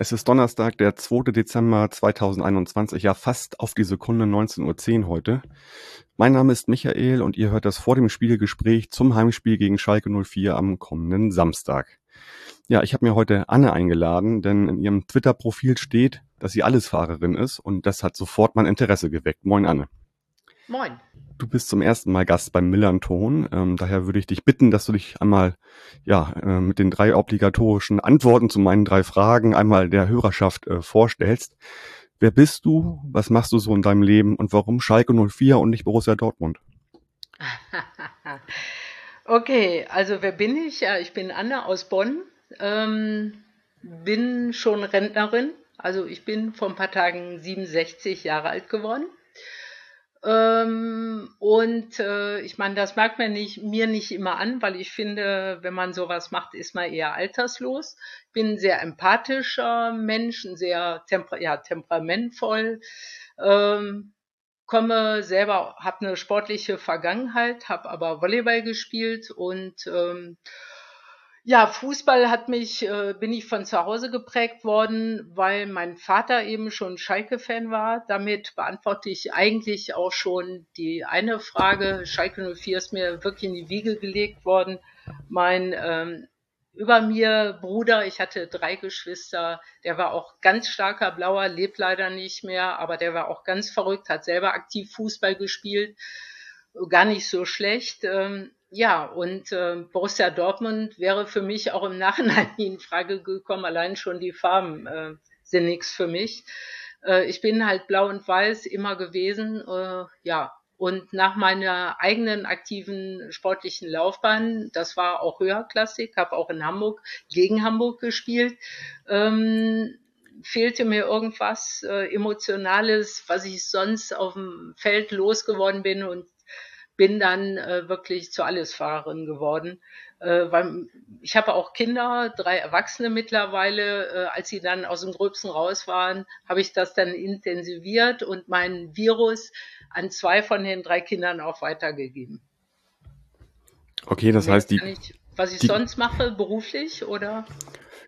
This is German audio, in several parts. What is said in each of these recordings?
es ist Donnerstag, der 2. Dezember 2021, ja fast auf die Sekunde 19.10 Uhr heute. Mein Name ist Michael und ihr hört das vor dem Spielgespräch zum Heimspiel gegen Schalke 04 am kommenden Samstag. Ja, ich habe mir heute Anne eingeladen, denn in ihrem Twitter-Profil steht, dass sie Allesfahrerin ist und das hat sofort mein Interesse geweckt. Moin Anne. Moin. Du bist zum ersten Mal Gast beim Millanton. Ähm, daher würde ich dich bitten, dass du dich einmal ja äh, mit den drei obligatorischen Antworten zu meinen drei Fragen einmal der Hörerschaft äh, vorstellst. Wer bist du? Was machst du so in deinem Leben? Und warum Schalke 04 und nicht Borussia Dortmund? okay, also wer bin ich? Ja, ich bin Anne aus Bonn, ähm, bin schon Rentnerin. Also ich bin vor ein paar Tagen 67 Jahre alt geworden. Ähm, und äh, ich meine, das merkt man nicht, mir nicht immer an, weil ich finde, wenn man sowas macht, ist man eher alterslos. Bin ein sehr empathischer Mensch, ein sehr temper ja, temperamentvoll. Ähm, komme selber, habe eine sportliche Vergangenheit, habe aber Volleyball gespielt und ähm, ja, Fußball hat mich, äh, bin ich von zu Hause geprägt worden, weil mein Vater eben schon Schalke-Fan war. Damit beantworte ich eigentlich auch schon die eine Frage. Schalke 04 ist mir wirklich in die Wiege gelegt worden. Mein ähm, über mir Bruder, ich hatte drei Geschwister, der war auch ganz starker Blauer, lebt leider nicht mehr, aber der war auch ganz verrückt, hat selber aktiv Fußball gespielt, gar nicht so schlecht. Ähm, ja, und äh, Borussia Dortmund wäre für mich auch im Nachhinein in Frage gekommen. Allein schon die Farben äh, sind nichts für mich. Äh, ich bin halt blau und weiß immer gewesen. Äh, ja, und nach meiner eigenen aktiven sportlichen Laufbahn, das war auch höherklassig, habe auch in Hamburg gegen Hamburg gespielt, ähm, fehlte mir irgendwas äh, Emotionales, was ich sonst auf dem Feld losgeworden bin und bin dann äh, wirklich zur Allesfahrerin geworden. Äh, weil ich habe auch Kinder, drei Erwachsene mittlerweile. Äh, als sie dann aus dem Gröbsten raus waren, habe ich das dann intensiviert und mein Virus an zwei von den drei Kindern auch weitergegeben. Okay, das heißt, die. Ich, was ich die, sonst mache, beruflich oder?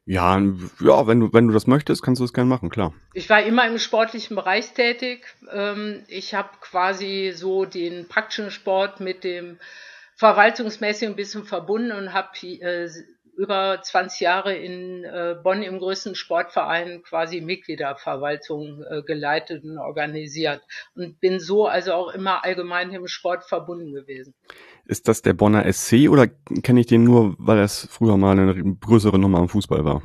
Ja, ja, wenn du, wenn du das möchtest, kannst du es gerne machen, klar. Ich war immer im sportlichen Bereich tätig. Ähm, ich habe quasi so den praktischen Sport mit dem verwaltungsmäßigen ein bisschen verbunden und habe äh, über 20 Jahre in äh, Bonn im größten Sportverein quasi Mitgliederverwaltung äh, geleitet und organisiert und bin so also auch immer allgemein im Sport verbunden gewesen. Ist das der Bonner SC oder kenne ich den nur, weil es früher mal eine größere Nummer am Fußball war?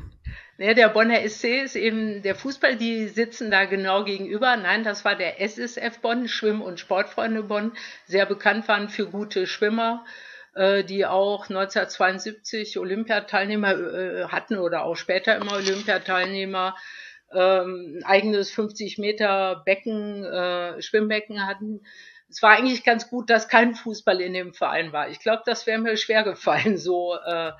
Ja, der Bonner SC ist eben der Fußball, die sitzen da genau gegenüber. Nein, das war der SSF Bonn, Schwimm- und Sportfreunde Bonn, sehr bekannt waren für gute Schwimmer, äh, die auch 1972 Olympiateilnehmer äh, hatten oder auch später immer Olympiateilnehmer, ähm, eigenes 50 Meter Becken, äh, Schwimmbecken hatten es war eigentlich ganz gut, dass kein Fußball in dem Verein war. Ich glaube, das wäre mir schwer gefallen. So äh,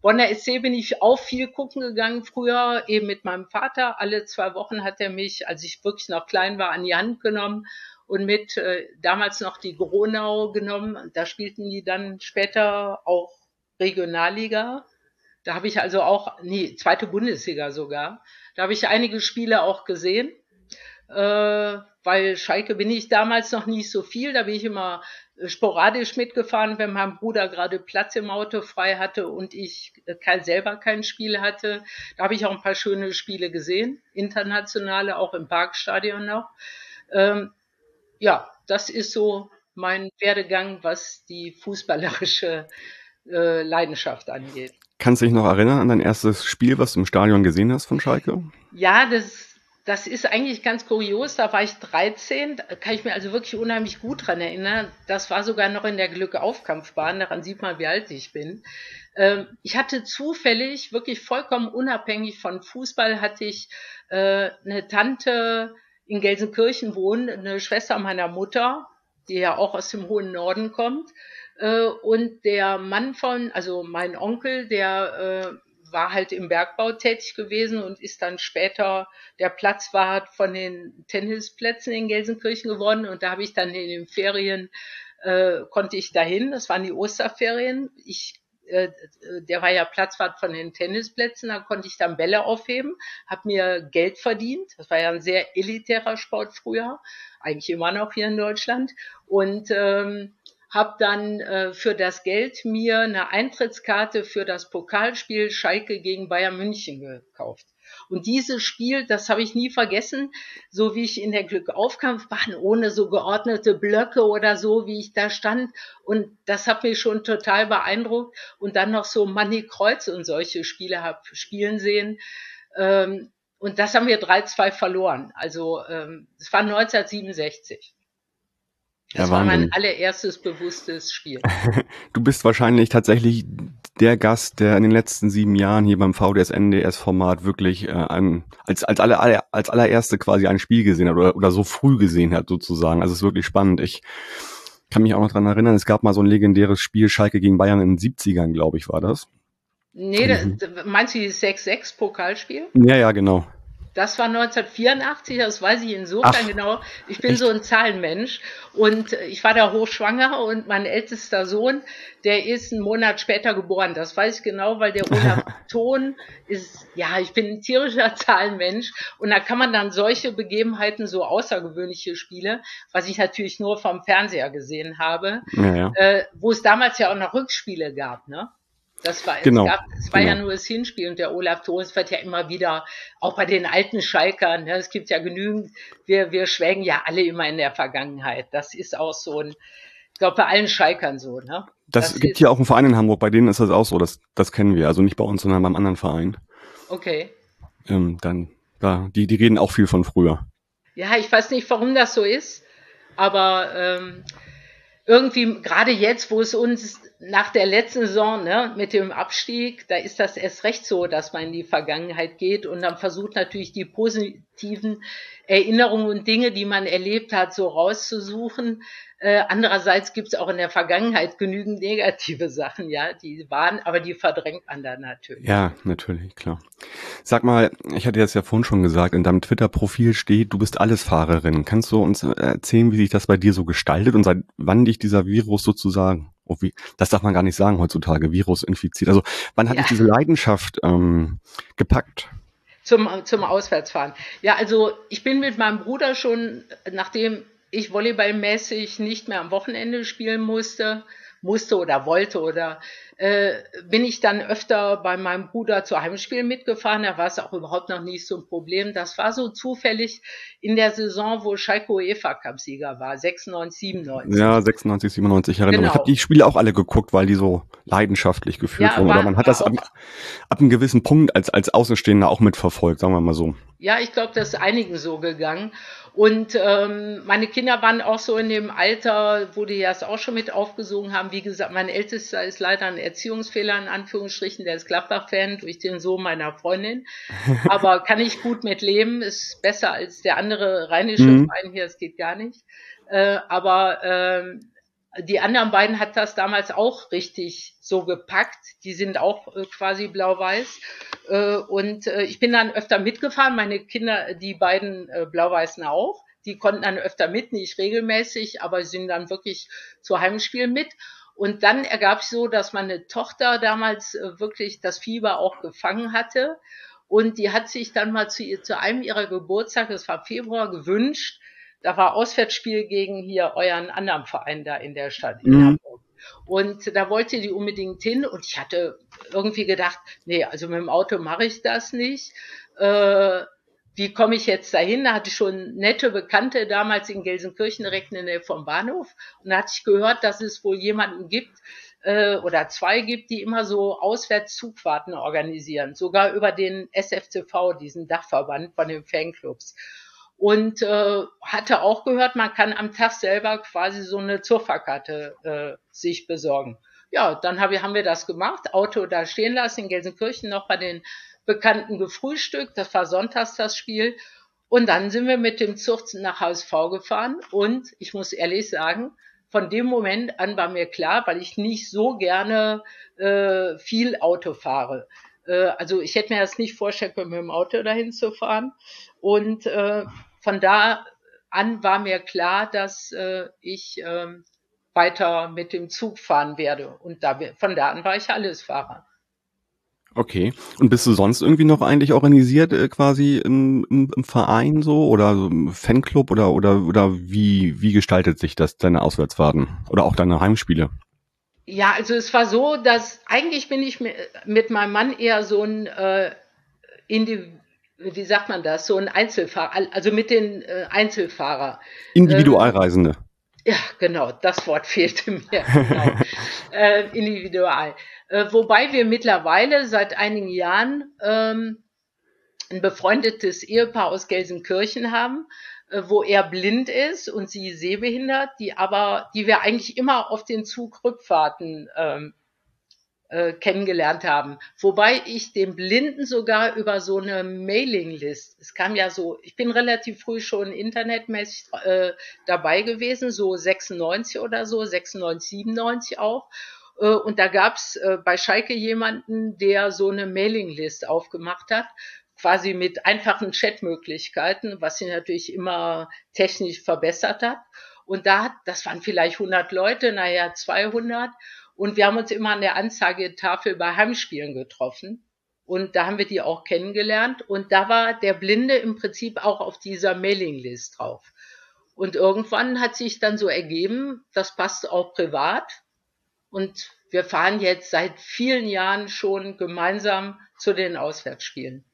Bonner SC bin ich auch viel gucken gegangen früher, eben mit meinem Vater. Alle zwei Wochen hat er mich, als ich wirklich noch klein war, an die Hand genommen und mit äh, damals noch die Gronau genommen. Da spielten die dann später auch Regionalliga. Da habe ich also auch, nee, zweite Bundesliga sogar. Da habe ich einige Spiele auch gesehen. Äh, weil Schalke bin ich damals noch nicht so viel, da bin ich immer äh, sporadisch mitgefahren, wenn mein Bruder gerade Platz im Auto frei hatte und ich äh, kein, selber kein Spiel hatte. Da habe ich auch ein paar schöne Spiele gesehen, internationale, auch im Parkstadion noch. Ähm, ja, das ist so mein Werdegang, was die fußballerische äh, Leidenschaft angeht. Kannst du dich noch erinnern an dein erstes Spiel, was du im Stadion gesehen hast von Schalke? Ja, das das ist eigentlich ganz kurios. Da war ich 13, da kann ich mir also wirklich unheimlich gut dran erinnern. Das war sogar noch in der Glückaufkampfbahn. Daran sieht man, wie alt ich bin. Ähm, ich hatte zufällig, wirklich vollkommen unabhängig von Fußball, hatte ich äh, eine Tante in Gelsenkirchen wohnen, eine Schwester meiner Mutter, die ja auch aus dem hohen Norden kommt. Äh, und der Mann von, also mein Onkel, der äh, war halt im Bergbau tätig gewesen und ist dann später der Platzwart von den Tennisplätzen in Gelsenkirchen geworden. Und da habe ich dann in den Ferien, äh, konnte ich dahin, das waren die Osterferien. Ich äh, der war ja Platzwart von den Tennisplätzen, da konnte ich dann Bälle aufheben, habe mir Geld verdient. Das war ja ein sehr elitärer Sport früher, eigentlich immer noch hier in Deutschland. Und ähm, habe dann äh, für das Geld mir eine Eintrittskarte für das Pokalspiel Schalke gegen Bayern München gekauft. Und dieses Spiel, das habe ich nie vergessen, so wie ich in der Glückaufkampfbahn ohne so geordnete Blöcke oder so, wie ich da stand. Und das hat mich schon total beeindruckt. Und dann noch so Manny Kreuz und solche Spiele habe spielen sehen. Ähm, und das haben wir 3-2 verloren. Also ähm, es war 1967. Das ja, war mein allererstes bewusstes Spiel. du bist wahrscheinlich tatsächlich der Gast, der in den letzten sieben Jahren hier beim VDS NDS Format wirklich äh, ein, als als aller, aller als allererste quasi ein Spiel gesehen hat oder, oder so früh gesehen hat sozusagen. Also es ist wirklich spannend. Ich kann mich auch noch dran erinnern, es gab mal so ein legendäres Spiel Schalke gegen Bayern in den 70ern, glaube ich, war das. Nee, mhm. das, meinst du dieses 6-6 Pokalspiel? Ja, ja, genau. Das war 1984, das weiß ich insofern Ach, genau. Ich bin echt? so ein Zahlenmensch und ich war da hochschwanger und mein ältester Sohn, der ist einen Monat später geboren. Das weiß ich genau, weil der Olaf Ton ist, ja, ich bin ein tierischer Zahlenmensch und da kann man dann solche Begebenheiten, so außergewöhnliche Spiele, was ich natürlich nur vom Fernseher gesehen habe, ja, ja. Äh, wo es damals ja auch noch Rückspiele gab, ne? Das war, genau, es, gab, es war genau. ja nur das Hinspiel und der Olaf Thons wird ja immer wieder, auch bei den alten Schalkern, ne, es gibt ja genügend, wir, wir schwelgen ja alle immer in der Vergangenheit. Das ist auch so ein, ich glaube bei allen Schalkern so, ne? Das, das gibt hier auch einen Verein in Hamburg, bei denen ist das auch so, das, das kennen wir. Also nicht bei uns, sondern beim anderen Verein. Okay. Ähm, dann, da, die, die reden auch viel von früher. Ja, ich weiß nicht, warum das so ist, aber ähm, irgendwie gerade jetzt, wo es uns nach der letzten Saison ne, mit dem Abstieg, da ist das erst recht so, dass man in die Vergangenheit geht und dann versucht natürlich die positiven Erinnerungen und Dinge, die man erlebt hat, so rauszusuchen. Äh, andererseits gibt es auch in der Vergangenheit genügend negative Sachen, ja, die waren, aber die verdrängt man dann natürlich. Ja, natürlich, klar. Sag mal, ich hatte jetzt ja vorhin schon gesagt, in deinem Twitter-Profil steht, du bist Allesfahrerin. Kannst du uns erzählen, wie sich das bei dir so gestaltet und seit wann dich dieser Virus sozusagen, oh wie, das darf man gar nicht sagen heutzutage, Virus infiziert. Also wann hat ja. dich diese Leidenschaft ähm, gepackt? zum, zum Auswärtsfahren. Ja, also ich bin mit meinem Bruder schon, nachdem ich volleyballmäßig nicht mehr am Wochenende spielen musste, musste oder wollte oder äh, bin ich dann öfter bei meinem Bruder zu Heimspielen mitgefahren. Da war es auch überhaupt noch nicht so ein Problem. Das war so zufällig in der Saison, wo Schalke UEFA Cup Sieger war, 96, 97. Ja, 96, 97 erinnere genau. Ich habe die Spiele auch alle geguckt, weil die so leidenschaftlich geführt ja, wurden. Oder man hat das ab, ab einem gewissen Punkt als, als Außenstehender auch mitverfolgt, sagen wir mal so. Ja, ich glaube, das ist einigen so gegangen. Und ähm, meine Kinder waren auch so in dem Alter, wo die das auch schon mit aufgesogen haben. Wie gesagt, mein Ältester ist leider ein Erziehungsfehler in Anführungsstrichen, der ist Gladbach-Fan durch den Sohn meiner Freundin. Aber kann ich gut mit leben, ist besser als der andere rheinische mhm. Verein hier, es geht gar nicht. Äh, aber ähm, die anderen beiden hat das damals auch richtig so gepackt. Die sind auch äh, quasi blau-weiß. Äh, und äh, ich bin dann öfter mitgefahren. Meine Kinder, die beiden blau-weißen auch. Die konnten dann öfter mit, nicht regelmäßig, aber sind dann wirklich zu Heimspielen mit. Und dann ergab sich so, dass meine Tochter damals wirklich das Fieber auch gefangen hatte. Und die hat sich dann mal zu, ihr, zu einem ihrer Geburtstage, das war Februar, gewünscht, da war Auswärtsspiel gegen hier euren anderen Verein da in der Stadt in mhm. Hamburg. Und da wollte die unbedingt hin und ich hatte irgendwie gedacht, nee, also mit dem Auto mache ich das nicht. Äh, wie komme ich jetzt dahin? Da hatte ich schon nette Bekannte damals in Gelsenkirchen direkt in der Nähe vom Bahnhof. Und da hatte ich gehört, dass es wohl jemanden gibt äh, oder zwei gibt, die immer so Auswärtszugfahrten organisieren. Sogar über den SFCV, diesen Dachverband von den Fanclubs und äh, hatte auch gehört, man kann am Tag selber quasi so eine Zurfahrkarte äh, sich besorgen. Ja, dann hab, haben wir das gemacht, Auto da stehen lassen in Gelsenkirchen noch bei den Bekannten gefrühstückt, das war sonntags das Spiel. Und dann sind wir mit dem Zug nach HSV gefahren. Und ich muss ehrlich sagen, von dem Moment an war mir klar, weil ich nicht so gerne äh, viel Auto fahre, Äh, also ich hätte mir das nicht vorstellen können, mit dem Auto dahin zu fahren. Und äh, von da an war mir klar, dass äh, ich äh, weiter mit dem Zug fahren werde. Und da, von da an war ich Allesfahrer. Okay. Und bist du sonst irgendwie noch eigentlich organisiert äh, quasi im, im, im Verein so oder so im Fanclub oder oder oder wie wie gestaltet sich das deine Auswärtsfahrten oder auch deine Heimspiele? Ja, also es war so, dass eigentlich bin ich mit meinem Mann eher so ein äh, Indiv wie sagt man das, so ein Einzelfahrer, also mit den äh, Einzelfahrer. Individualreisende. Äh, ja, genau, das Wort fehlte mir. Genau. äh, individual. Äh, wobei wir mittlerweile seit einigen Jahren ähm, ein befreundetes Ehepaar aus Gelsenkirchen haben, äh, wo er blind ist und sie sehbehindert, die aber, die wir eigentlich immer auf den Zugrückfahrten ähm, äh, kennengelernt haben. Wobei ich den Blinden sogar über so eine Mailinglist, es kam ja so, ich bin relativ früh schon internetmäßig äh, dabei gewesen, so 96 oder so, 96, 97 auch. Äh, und da gab's äh, bei Schalke jemanden, der so eine Mailinglist aufgemacht hat, quasi mit einfachen Chatmöglichkeiten, was sie natürlich immer technisch verbessert hat. Und da das waren vielleicht 100 Leute, naja, 200. Und wir haben uns immer an der Anzeigetafel bei Heimspielen getroffen. Und da haben wir die auch kennengelernt. Und da war der Blinde im Prinzip auch auf dieser Mailinglist drauf. Und irgendwann hat sich dann so ergeben, das passt auch privat. Und wir fahren jetzt seit vielen Jahren schon gemeinsam zu den Auswärtsspielen.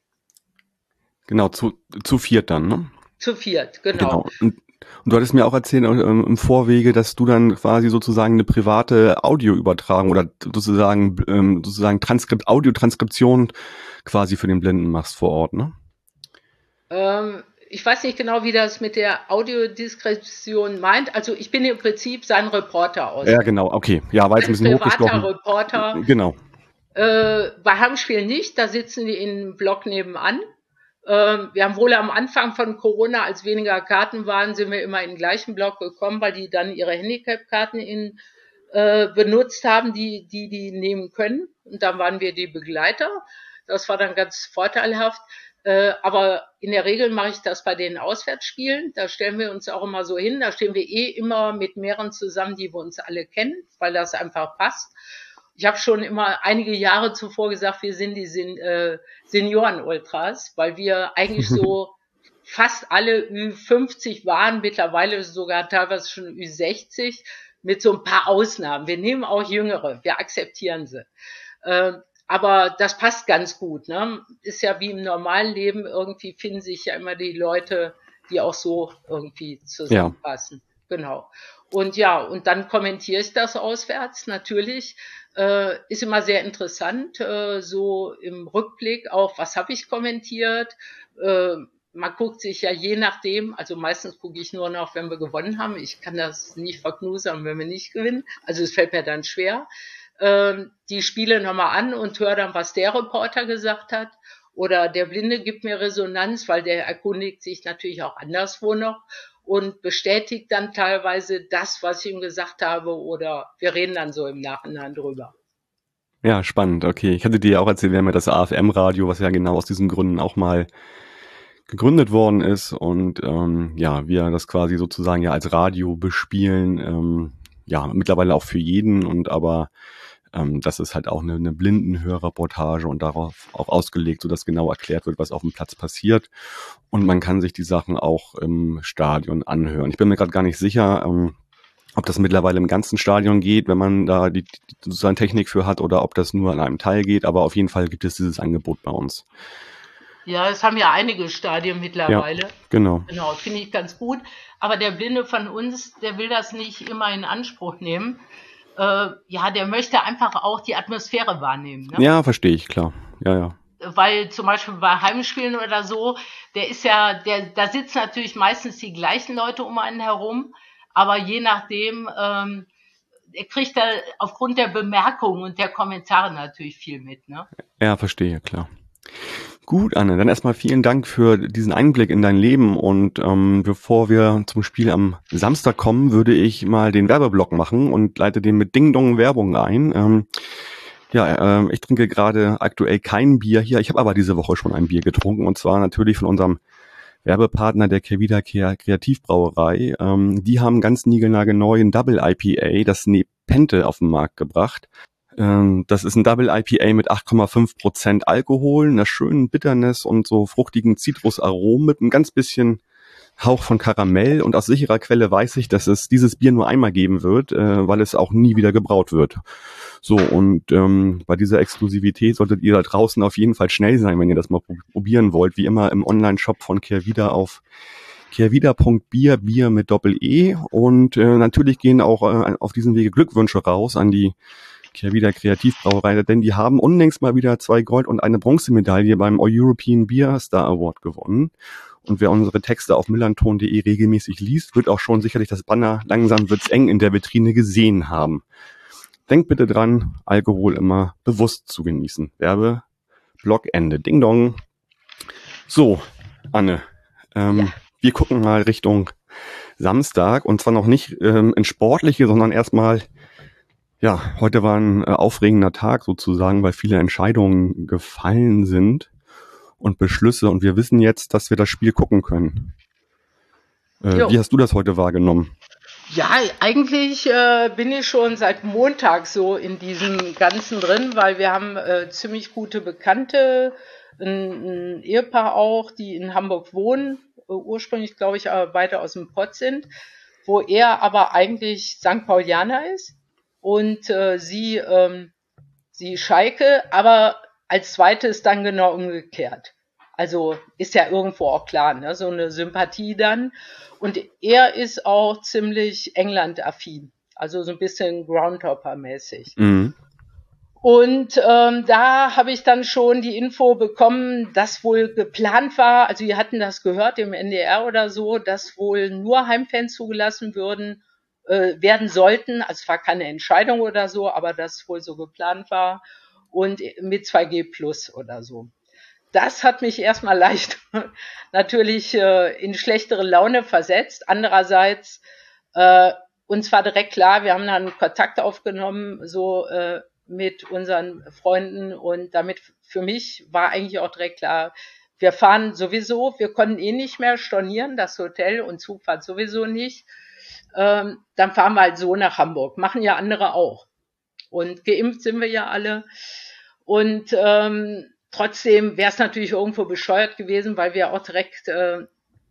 Genau, zu, zu viert dann, ne? Zu viert, genau. genau. Und, und du hattest mir auch erzählt ähm, im Vorwege, dass du dann quasi sozusagen eine private Audioübertragung oder sozusagen ähm, sozusagen Transkript, Audiotranskription quasi für den Blinden machst vor Ort, ne? Ähm, ich weiß nicht genau, wie das mit der Audiodiskription meint. Also ich bin im Prinzip sein Reporter aus. Ja, genau, okay. Ja, war jetzt ein bisschen hochgestochen. Reporter. Genau. Äh, bei Heimspiel nicht, da sitzen die im Block nebenan. Ähm, wir haben wohl am Anfang von Corona, als weniger Karten waren, sind wir immer in den gleichen Block gekommen, weil die dann ihre Handicap-Karten in, äh, benutzt haben, die, die die nehmen können. Und dann waren wir die Begleiter. Das war dann ganz vorteilhaft. Äh, aber in der Regel mache ich das bei den Auswärtsspielen. Da stellen wir uns auch immer so hin. Da stehen wir eh immer mit mehreren zusammen, die wir uns alle kennen, weil das einfach passt. Ich habe schon immer einige Jahre zuvor gesagt, wir sind die Sen äh, Senioren-Ultras, weil wir eigentlich so fast alle Ü50 waren, mittlerweile sogar teilweise schon Ü60, mit so ein paar Ausnahmen. Wir nehmen auch Jüngere, wir akzeptieren sie. Äh, aber das passt ganz gut. Ne? Ist ja wie im normalen Leben, irgendwie finden sich ja immer die Leute, die auch so irgendwie zusammenpassen. Ja. Genau. Und ja, und dann kommentiere ich das auswärts natürlich. Äh, ist immer sehr interessant, äh, so im Rückblick auch, was habe ich kommentiert. Äh, man guckt sich ja je nachdem, also meistens gucke ich nur noch, wenn wir gewonnen haben. Ich kann das nicht verknusern, wenn wir nicht gewinnen. Also es fällt mir dann schwer ähm, die Spiele nochmal an und höre dann, was der Reporter gesagt hat. Oder der Blinde gibt mir Resonanz, weil der erkundigt sich natürlich auch anderswo noch und bestätigt dann teilweise das, was ich ihm gesagt habe. Oder wir reden dann so im Nachhinein drüber. Ja, spannend. Okay, ich hatte dir ja auch erzählt, wir haben ja das AFM-Radio, was ja genau aus diesen Gründen auch mal gegründet worden ist und ähm, ja, wir das quasi sozusagen ja als Radio bespielen, ähm, ja, mittlerweile auch für jeden und aber ähm, das ist halt auch eine, eine Blindenhörreportage und darauf auch ausgelegt, sodass genau erklärt wird, was auf dem Platz passiert. Und man kann sich die Sachen auch im Stadion anhören. Ich bin mir gerade gar nicht sicher, ähm, ob das mittlerweile im ganzen Stadion geht, wenn man da die, die sozusagen Technik für hat oder ob das nur an einem Teil geht, aber auf jeden Fall gibt es dieses Angebot bei uns. Ja, es haben ja einige Stadien mittlerweile. Ja, genau. Genau, finde ich ganz gut. Aber der Blinde von uns, der will das nicht immer in Anspruch nehmen äh, ja, der möchte einfach auch die Atmosphäre wahrnehmen. Ne? Ja, verstehe ich, klar. Ja, ja. Weil zum Beispiel bei Heimspielen oder so, der ist ja, der, da sitzen natürlich meistens die gleichen Leute um einen herum, aber je nachdem, ähm, er kriegt da aufgrund der Bemerkungen und der Kommentare natürlich viel mit. Ne? Ja, verstehe, klar. Gut, Anne, dann erstmal vielen Dank für diesen Einblick in dein Leben und ähm, bevor wir zum Spiel am Samstag kommen, würde ich mal den Werbeblock machen und leite den mit Ding Dong Werbung ein. Ähm, Ja, ähm, ich trinke gerade aktuell kein Bier hier. Ich habe aber diese Woche schon ein Bier getrunken und zwar natürlich von unserem Werbepartner der Kevida Kreativbrauerei. Ähm, die haben ganz niegelnagelneuen Double IPA, das Nepente, auf den Markt gebracht. Ähm, das ist ein Double IPA mit 8,5 Prozent Alkohol, einer schönen Bitterness und so fruchtigen Zitrusaromen mit ein ganz bisschen Hauch von Karamell und aus sicherer Quelle weiß ich, dass es dieses Bier nur einmal geben wird, äh, weil es auch nie wieder gebraut wird. So, und ähm, bei dieser Exklusivität solltet ihr da draußen auf jeden Fall schnell sein, wenn ihr das mal probieren wollt. Wie immer im Online-Shop von Kehrwieder auf kehrwieder.bier, Bier mit Doppel-E. Und äh, natürlich gehen auch äh, auf diesem Wege Glückwünsche raus an die Kehrwieder Kreativbrauerei, denn die haben unlängst mal wieder zwei Gold- und eine Bronzemedaille beim European Beer Star Award gewonnen. Und wer unsere Texte auf millanton.de regelmäßig liest, wird auch schon sicherlich das Banner langsam wird's eng in der Vitrine gesehen haben. Denkt bitte dran, Alkohol immer bewusst zu genießen. Werbe, Blog Ende. Ding dong. So, Anne, ähm, ja. wir gucken mal Richtung Samstag und zwar noch nicht ähm, in sportliche, sondern erstmal, ja, heute war ein äh, aufregender Tag sozusagen, weil viele Entscheidungen gefallen sind und Beschlüsse und wir wissen jetzt, dass wir das Spiel gucken können. Äh, wie hast du das heute wahrgenommen? Ja, eigentlich äh, bin ich schon seit Montag so in diesem Ganzen drin, weil wir haben äh, ziemlich gute Bekannte, ein, ein, Ehepaar auch, die in Hamburg wohnen, äh, ursprünglich glaube ich aber beide aus dem Pott sind, wo er aber eigentlich St. Paulianer ist und äh, sie, ähm, sie Schalke, aber als zweites dann genau umgekehrt. Also ist ja irgendwo auch klar, ne? so eine Sympathie dann. Und er ist auch ziemlich England-affin, also so ein bisschen Groundhopper-mäßig. Mhm. Und ähm, da habe ich dann schon die Info bekommen, dass wohl geplant war, also wir hatten das gehört im NDR oder so, dass wohl nur Heimfans zugelassen würden, äh, werden sollten. Also es war keine Entscheidung oder so, aber das wohl so geplant war. Und mit 2G Plus oder so das hat mich erstmal leicht natürlich äh, in schlechtere Laune versetzt. Andererseits, äh, uns war direkt klar, wir haben dann Kontakt aufgenommen, so äh, mit unseren Freunden und damit für mich war eigentlich auch direkt klar, wir fahren sowieso, wir konnten eh nicht mehr stornieren, das Hotel und Zugfahrt sowieso nicht. Ähm, dann fahren wir halt so nach Hamburg. Machen ja andere auch. Und geimpft sind wir ja alle. Und ähm, Trotzdem wäre es natürlich irgendwo bescheuert gewesen, weil wir auch direkt, äh,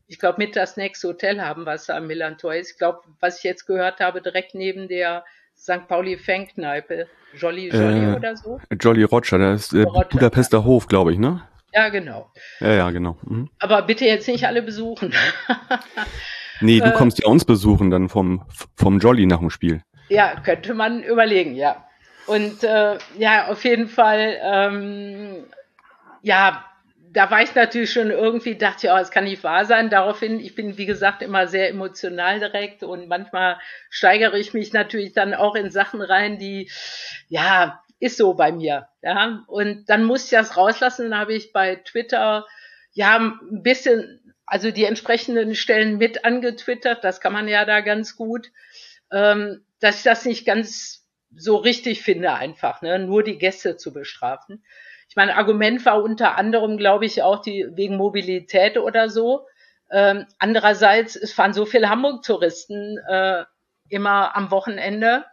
ich glaube, mit das nächste Hotel haben, was am Millantor ist. Ich glaube, was ich jetzt gehört habe, direkt neben der St. Pauli Fangkneipe. Jolly Jolly äh, oder so? Jolly Roger, das ist äh, Roger, Budapester ja. Hof, glaube ich, ne? Ja, genau. Ja, ja, genau. Mhm. Aber bitte jetzt nicht alle besuchen. nee, du äh, kommst ja uns besuchen dann vom, vom Jolly nach dem Spiel. Ja, könnte man überlegen, ja. Und äh, ja, auf jeden Fall ähm, ja, da war ich natürlich schon irgendwie, dachte ich, oh, es kann nicht wahr sein. Daraufhin, ich bin, wie gesagt, immer sehr emotional direkt und manchmal steigere ich mich natürlich dann auch in Sachen rein, die, ja, ist so bei mir. Ja, und dann muss ich das rauslassen. Dann habe ich bei Twitter, ja, ein bisschen, also die entsprechenden Stellen mit angetwittert. Das kann man ja da ganz gut, ähm, dass ich das nicht ganz so richtig finde, einfach, ne, nur die Gäste zu bestrafen. Ich meine, Argument war unter anderem, glaube ich, auch die wegen Mobilität oder so. Ähm, andererseits, es fahren so viele Hamburg-Touristen äh, immer am Wochenende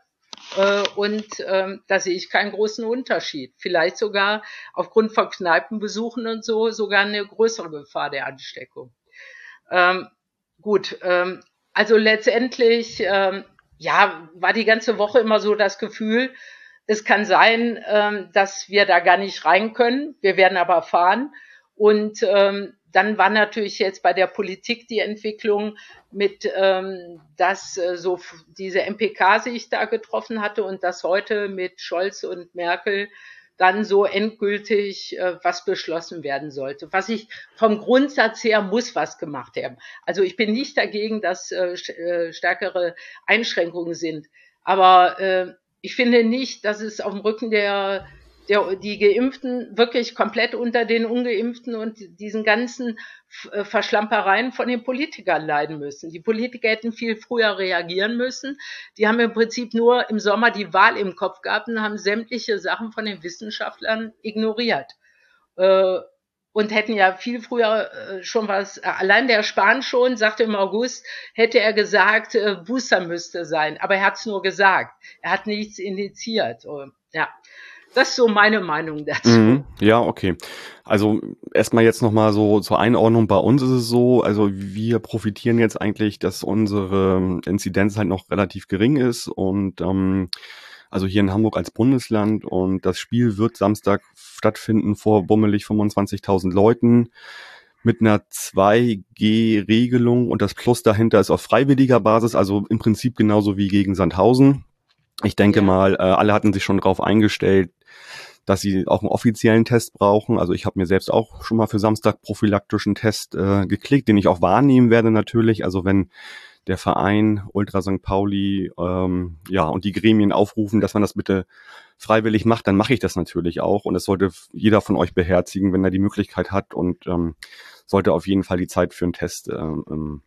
äh, und ähm, da sehe ich keinen großen Unterschied. Vielleicht sogar aufgrund von Kneipenbesuchen und so sogar eine größere Gefahr der Ansteckung. Ähm, gut, ähm, also letztendlich, ähm, ja, war die ganze Woche immer so das Gefühl, es kann sein, ähm, dass wir da gar nicht rein können. Wir werden aber fahren. Und ähm, dann war natürlich jetzt bei der Politik die Entwicklung mit, ähm, dass äh, so diese MPK sich da getroffen hatte und dass heute mit Scholz und Merkel dann so endgültig äh, was beschlossen werden sollte. Was ich vom Grundsatz her muss was gemacht haben. Also ich bin nicht dagegen, dass äh, äh stärkere Einschränkungen sind. Aber äh, ich finde nicht, dass es auf dem Rücken der der, die Geimpften wirklich komplett unter den Ungeimpften und diesen ganzen äh, Verschlampereien von den Politikern leiden müssen. Die Politiker hätten viel früher reagieren müssen. Die haben im Prinzip nur im Sommer die Wahl im Kopf gehabt und haben sämtliche Sachen von den Wissenschaftlern ignoriert. Äh, und hätten ja viel früher äh, schon was, allein der Spahn schon sagte im August, hätte er gesagt, Booster müsste sein. Aber er hat es nur gesagt. Er hat nichts indiziert. Ja. Das ist so meine Meinung dazu. Mhm, ja, okay. Also erstmal jetzt nochmal so zur Einordnung. Bei uns ist es so, also wir profitieren jetzt eigentlich, dass unsere Inzidenz halt noch relativ gering ist und ähm, also hier in Hamburg als Bundesland und das Spiel wird Samstag stattfinden vor bummelig 25.000 Leuten mit einer 2G-Regelung und das Plus dahinter ist auf freiwilliger Basis, also im Prinzip genauso wie gegen Sandhausen. Ich denke ja. mal, äh, alle hatten sich schon darauf eingestellt, dass sie auch einen offiziellen Test brauchen. Also ich habe mir selbst auch schon mal für Samstag prophylaktischen Test äh, geklickt, den ich auch wahrnehmen werde natürlich. Also wenn der Verein Ultra St. Pauli ähm, ja und die Gremien aufrufen, dass man das bitte freiwillig macht, dann mache ich das natürlich auch. Und das sollte jeder von euch beherzigen, wenn er die Möglichkeit hat und ähm, sollte auf jeden Fall die Zeit für einen Test äh, ähm,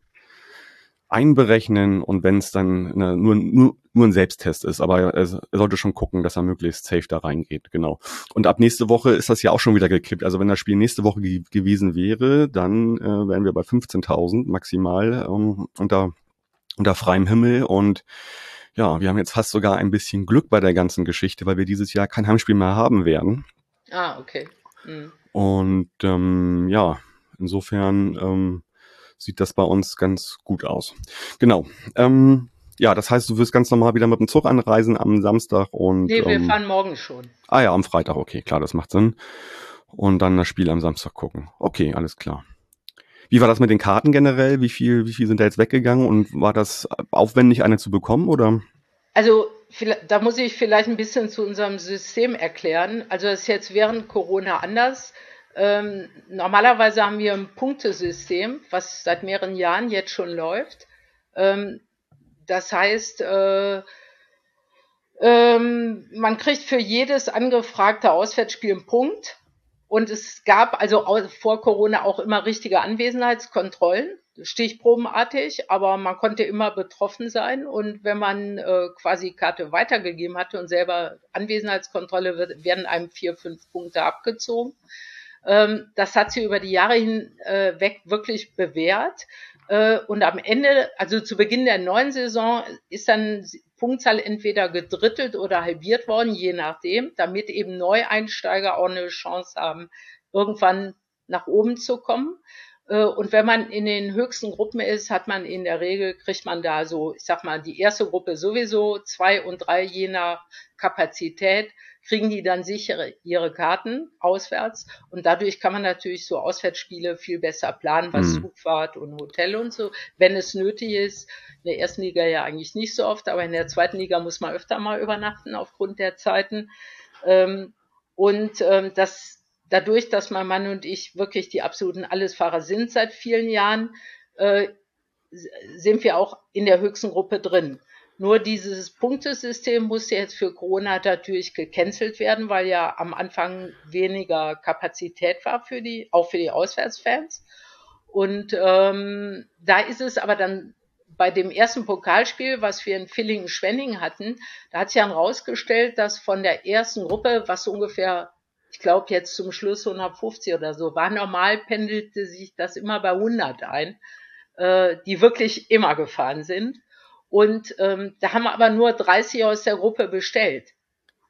einberechnen und wenn es dann ne, nur, nur, nur ein Selbsttest ist, aber er, er, sollte schon gucken, dass er möglichst safe da reingeht, genau. Und ab nächste Woche ist das ja auch schon wieder gekippt. Also wenn das Spiel nächste Woche ge gewesen wäre, dann äh, wären wir bei 15.000 maximal ähm, unter, unter freiem Himmel und ja, wir haben jetzt fast sogar ein bisschen Glück bei der ganzen Geschichte, weil wir dieses Jahr kein Heimspiel mehr haben werden. Ah, okay. Mhm. Und ähm, ja, insofern ähm, sieht das bei uns ganz gut aus. Genau. Ähm, ja, das heißt, du wirst ganz normal wieder mit dem Zug anreisen am Samstag und. Nee, wir ähm, fahren morgen schon. Ah ja, am Freitag, okay, klar, das macht Sinn. Und dann das Spiel am Samstag gucken. Okay, alles klar. Wie war das mit den Karten generell? Wie viel, wie viel sind da jetzt weggegangen und war das aufwendig, eine zu bekommen oder? Also da muss ich vielleicht ein bisschen zu unserem System erklären. Also das ist jetzt während Corona anders. Ähm, normalerweise haben wir ein Punktesystem, was seit mehreren Jahren jetzt schon läuft. Ähm, das heißt, äh, ähm, man kriegt für jedes angefragte Auswärtsspiel einen Punkt. Und es gab also vor Corona auch immer richtige Anwesenheitskontrollen, stichprobenartig, aber man konnte immer betroffen sein. Und wenn man äh, quasi Karte weitergegeben hatte und selber Anwesenheitskontrolle werden einem vier, fünf Punkte abgezogen. Ähm, das hat sie über die Jahre hinweg äh, wirklich bewährt. Äh, und am Ende, also zu Beginn der neuen Saison, ist dann Punktzahl entweder gedrittelt oder halbiert worden, je nachdem, damit eben Neueinsteiger auch eine Chance haben, irgendwann nach oben zu kommen. Äh, und wenn man in den höchsten Gruppen ist, hat man in der Regel, kriegt man da so, ich sag mal, die erste Gruppe sowieso, zwei und drei je nach Kapazität, kriegen die dann sicher ihre Karten auswärts. Und dadurch kann man natürlich so Auswärtsspiele viel besser planen, was mhm. Zugfahrt und Hotel und so, wenn es nötig ist. In der ersten Liga ja eigentlich nicht so oft, aber in der zweiten Liga muss man öfter mal übernachten aufgrund der Zeiten. Ähm, und ähm, das dadurch, dass mein Mann und ich wirklich die absoluten Allesfahrer sind seit vielen Jahren, äh, sind wir auch in der höchsten Gruppe drin. Nur dieses Punktesystem muss jetzt für Corona natürlich gecancelt werden, weil ja am Anfang weniger Kapazität war für die, auch für die Auswärtsfans. Und ähm, da ist es aber dann bei dem ersten Pokalspiel, was wir in Villingen-Schwenning hatten, da hat sich dann rausgestellt, dass von der ersten Gruppe, was ungefähr, ich glaube jetzt zum Schluss 150 oder so war, normal pendelte sich das immer bei 100 ein, äh, die wirklich immer gefahren sind. Und ähm, da haben wir aber nur 30 aus der Gruppe bestellt.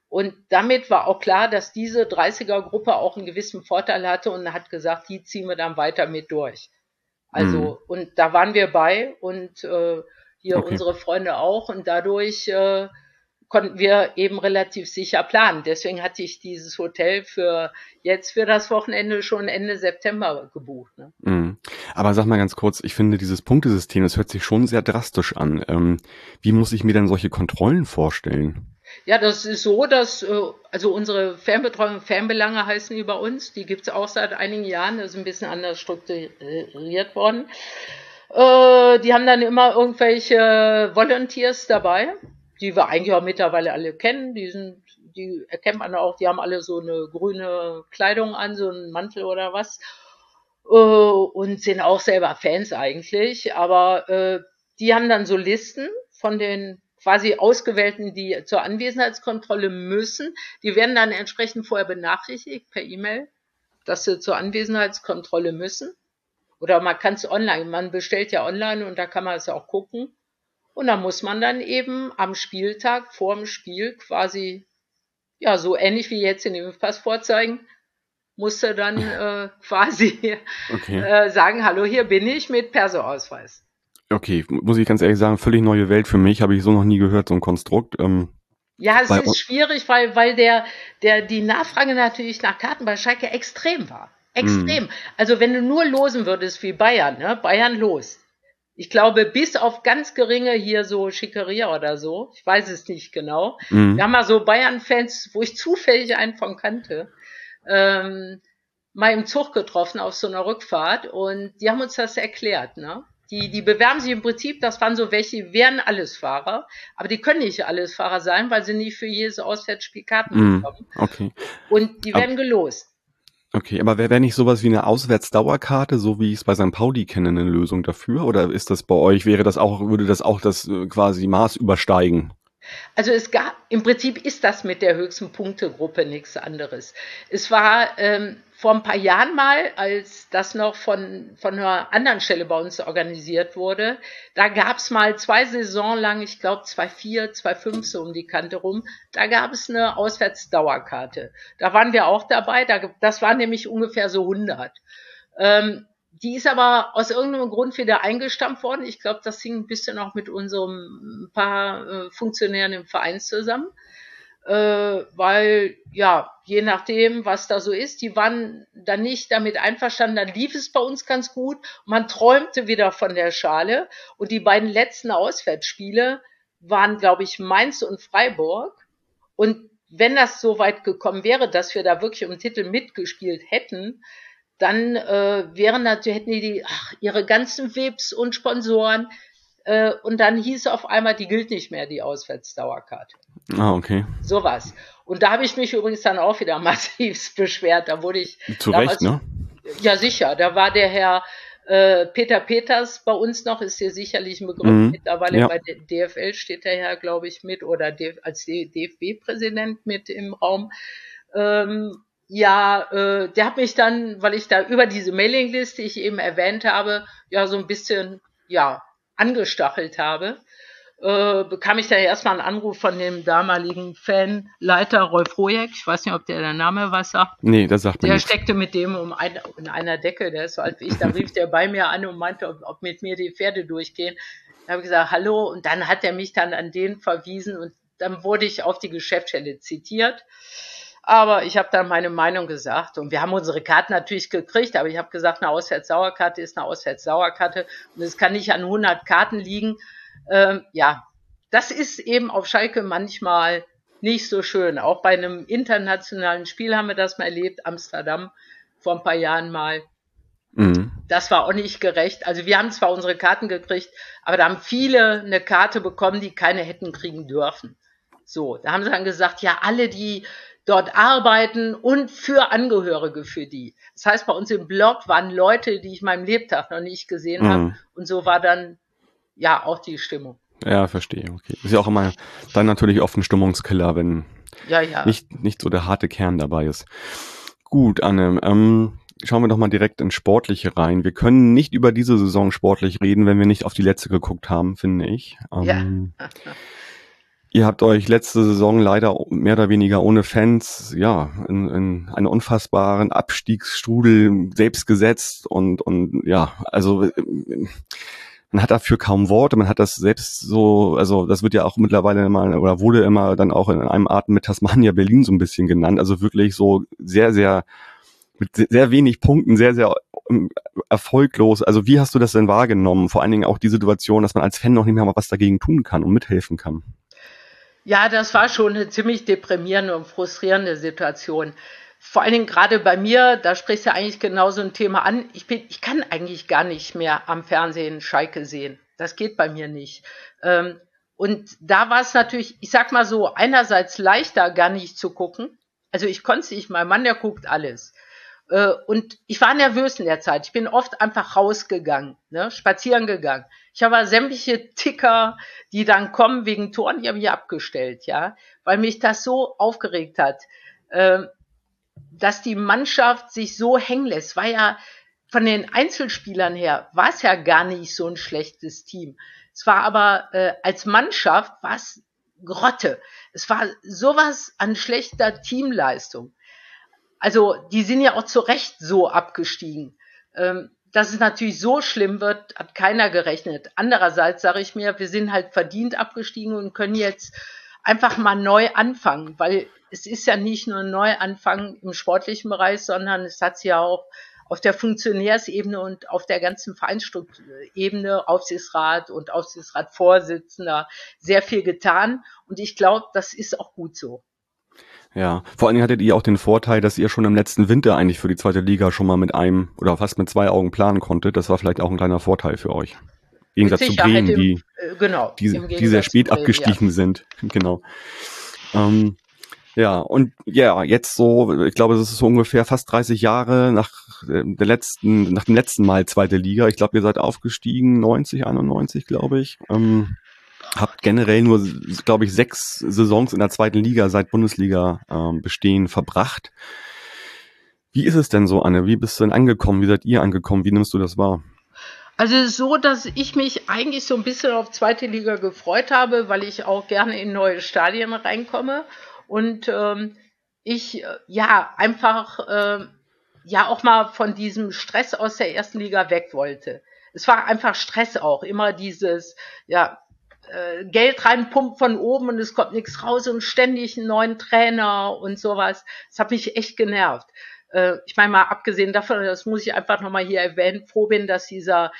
Und damit war auch klar, dass diese 30er-Gruppe auch einen gewissen Vorteil hatte und hat gesagt, die ziehen wir dann weiter mit durch. Also, mhm. und da waren wir bei und äh, hier okay. unsere Freunde auch und dadurch äh, konnten wir eben relativ sicher planen. Deswegen hatte ich dieses Hotel für jetzt für das Wochenende schon Ende September gebucht. Ne? Mhm. Aber sag mal ganz kurz, ich finde dieses Punktesystem, das hört sich schon sehr drastisch an. Ähm, wie muss ich mir denn solche Kontrollen vorstellen? Ja, das ist so, dass äh, also unsere Fernbetreuung, Fernbelange heißen die bei uns, die gibt's auch seit einigen Jahren, das ist ein bisschen anders strukturiert worden. Äh, die haben dann immer irgendwelche Volunteers dabei, die wir eigentlich auch mittlerweile alle kennen. Die sind die erkennt man auch, die haben alle so eine grüne Kleidung an, so einen Mantel oder was. Äh, und sind auch selber Fans eigentlich. Aber äh, die haben dann so Listen von den quasi Ausgewählten, die zur Anwesenheitskontrolle müssen. Die werden dann entsprechend vorher benachrichtigt per E-Mail, dass sie zur Anwesenheitskontrolle müssen. Oder man kann es online, man bestellt ja online und da kann man es auch gucken. Und da muss man dann eben am Spieltag vor dem Spiel quasi, ja, so ähnlich wie jetzt in dem Impfpass vorzeigen, musste dann äh, quasi okay. äh, sagen, hallo, hier bin ich mit Perso-Ausweis. Okay, muss ich ganz ehrlich sagen, völlig neue Welt für mich, habe ich so noch nie gehört, so ein Konstrukt. Ähm, ja, es ist schwierig, weil, weil der, der, die Nachfrage natürlich nach Karten bei Schalke extrem war. Extrem. Mm. Also wenn du nur losen würdest wie Bayern, ne? Bayern los. Ich glaube, bis auf ganz geringe hier so Schickeria oder so, ich weiß es nicht genau. Mm. Wir haben mal so Bayern-Fans, wo ich zufällig einen von kannte, ähm, mal im Zug getroffen auf so einer Rückfahrt und die haben uns das erklärt, ne? Die, die bewerben sich im Prinzip, das waren so welche, die wären Allesfahrer, aber die können nicht Allesfahrer sein, weil sie nicht für jedes Auswärtsspiel Karten mm, bekommen. Okay. Und die werden aber, gelost. Okay, aber wäre wär nicht sowas wie eine Auswärtsdauerkarte, so wie ich es bei St. Pauli kenne, eine Lösung dafür? Oder ist das bei euch, wäre das auch, würde das auch das äh, quasi Maß übersteigen? Also es gab, im Prinzip ist das mit der höchsten Punktegruppe nichts anderes. Es war ähm, vor ein paar Jahren mal, als das noch von, von einer anderen Stelle bei uns organisiert wurde, da gab es mal zwei Saison lang, ich glaube 2,4, 2,5 so um die Kante rum, da gab es eine Auswärtsdauerkarte. Da waren wir auch dabei, da, das waren nämlich ungefähr so 100. Ähm, die ist aber aus irgendeinem Grund wieder eingestampft worden. Ich glaube, das hing ein bisschen auch mit unserem paar äh, Funktionären im Verein zusammen äh, weil ja, je nachdem, was da so ist, die waren dann nicht damit einverstanden, dann lief es bei uns ganz gut. Man träumte wieder von der Schale und die beiden letzten Auswärtsspiele waren, glaube ich, Mainz und Freiburg. Und wenn das so weit gekommen wäre, dass wir da wirklich um Titel mitgespielt hätten, dann äh, wären natürlich, hätten die, die ach, ihre ganzen Webs und Sponsoren, äh, und dann hieß auf einmal, die gilt nicht mehr, die Auswärtsdauerkarte. Ah, okay. Sowas. Und da habe ich mich übrigens dann auch wieder massiv beschwert. Da wurde ich. Zu Recht, ne? Ja, sicher. Da war der Herr äh, Peter Peters bei uns noch, ist hier sicherlich ein Begriff. Mhm. Mittlerweile ja. bei der DFL steht der Herr, glaube ich, mit oder als DFB-Präsident mit im Raum. Ähm, ja, äh, der hat mich dann, weil ich da über diese Mailingliste, die ich eben erwähnt habe, ja so ein bisschen, ja, angestachelt habe, äh, bekam ich da erstmal einen Anruf von dem damaligen Fanleiter Rolf Rojek. Ich weiß nicht, ob der der Name was sagt. Nee, das sagt mir Der steckte mit dem um ein, in einer Decke, der ist so alt wie ich. Da rief der bei mir an und meinte, ob, ob mit mir die Pferde durchgehen. Da habe ich gesagt, hallo. Und dann hat er mich dann an den verwiesen und dann wurde ich auf die Geschäftsstelle zitiert. Aber ich habe dann meine Meinung gesagt und wir haben unsere Karten natürlich gekriegt, aber ich habe gesagt, eine Auswärtssauerkarte ist eine Auswärtssauerkarte und es kann nicht an 100 Karten liegen. Ähm, ja, das ist eben auf Schalke manchmal nicht so schön. Auch bei einem internationalen Spiel haben wir das mal erlebt, Amsterdam vor ein paar Jahren mal. Mhm. Das war auch nicht gerecht. Also wir haben zwar unsere Karten gekriegt, aber da haben viele eine Karte bekommen, die keine hätten kriegen dürfen. So, da haben sie dann gesagt, ja, alle, die dort arbeiten und für Angehörige für die. Das heißt, bei uns im Blog waren Leute, die ich meinem Lebtag noch nicht gesehen mhm. habe. Und so war dann ja auch die Stimmung. Ja, verstehe. Okay. Ist ja auch immer dann natürlich oft ein Stimmungskiller, wenn ja, ja. Nicht, nicht so der harte Kern dabei ist. Gut, Anne, ähm, schauen wir doch mal direkt ins Sportliche rein. Wir können nicht über diese Saison sportlich reden, wenn wir nicht auf die letzte geguckt haben, finde ich. Ähm, ja. Ihr habt euch letzte Saison leider mehr oder weniger ohne Fans, ja, in, in einen unfassbaren Abstiegsstrudel selbst gesetzt und, und ja, also man hat dafür kaum Worte, man hat das selbst so, also das wird ja auch mittlerweile mal oder wurde immer dann auch in einem Atem mit Tasmania Berlin so ein bisschen genannt, also wirklich so sehr, sehr mit sehr wenig Punkten, sehr, sehr ähm, erfolglos. Also wie hast du das denn wahrgenommen? Vor allen Dingen auch die Situation, dass man als Fan noch nicht mehr mal was dagegen tun kann und mithelfen kann. Ja, das war schon eine ziemlich deprimierende und frustrierende Situation. Vor allen Dingen gerade bei mir, da sprichst du eigentlich genau so ein Thema an. Ich, bin, ich kann eigentlich gar nicht mehr am Fernsehen Schalke sehen. Das geht bei mir nicht. Ähm, und da war es natürlich, ich sag mal so, einerseits leichter, gar nicht zu gucken. Also ich konnte es nicht, mein Mann, der guckt alles. Äh, und ich war nervös in der Zeit. Ich bin oft einfach rausgegangen, ne, spazieren gegangen. Ich habe sämtliche Ticker, die dann kommen wegen Toren, die habe ich abgestellt, ja, weil mich das so aufgeregt hat, äh, dass die Mannschaft sich so hängen lässt. War ja von den Einzelspielern her, war es ja gar nicht so ein schlechtes Team. Es war aber äh, als Mannschaft war es Grotte. Es war sowas an schlechter Teamleistung. Also die sind ja auch zu Recht so abgestiegen. Ähm, dass es natürlich so schlimm wird, hat keiner gerechnet. Andererseits sage ich mir, wir sind halt verdient abgestiegen und können jetzt einfach mal neu anfangen, weil es ist ja nicht nur ein Neuanfang im sportlichen Bereich, sondern es hat sich ja auch auf der Funktionärsebene und auf der ganzen Vereinsstrukturebene, Aufsichtsrat und Aufsichtsratvorsitzender sehr viel getan. Und ich glaube, das ist auch gut so. Ja, vor allen Dingen hattet ihr auch den Vorteil, dass ihr schon im letzten Winter eigentlich für die zweite Liga schon mal mit einem oder fast mit zwei Augen planen konntet. Das war vielleicht auch ein kleiner Vorteil für euch. Im Gegensatz zu Bremen, im, die, äh, genau, die, die sehr spät Bremen, abgestiegen ja. sind. Genau. Ähm, ja, und ja, jetzt so, ich glaube, es ist so ungefähr fast 30 Jahre nach äh, der letzten, nach dem letzten Mal zweite Liga. Ich glaube, ihr seid aufgestiegen, 90, 91, glaube ich. Ähm, habt generell nur, glaube ich, sechs Saisons in der zweiten Liga seit Bundesliga ähm, bestehen verbracht. Wie ist es denn so, Anne? Wie bist du denn angekommen? Wie seid ihr angekommen? Wie nimmst du das wahr? Also so, dass ich mich eigentlich so ein bisschen auf zweite Liga gefreut habe, weil ich auch gerne in neue Stadien reinkomme und ähm, ich äh, ja einfach äh, ja auch mal von diesem Stress aus der ersten Liga weg wollte. Es war einfach Stress auch, immer dieses ja äh, Geld reinpumpt von oben und es kommt nichts raus und ständig einen neuen Trainer und sowas. Das hat mich echt genervt. Äh, ich meine mal, abgesehen davon, das muss ich einfach nochmal hier erwähnen, froh bin, dass dieser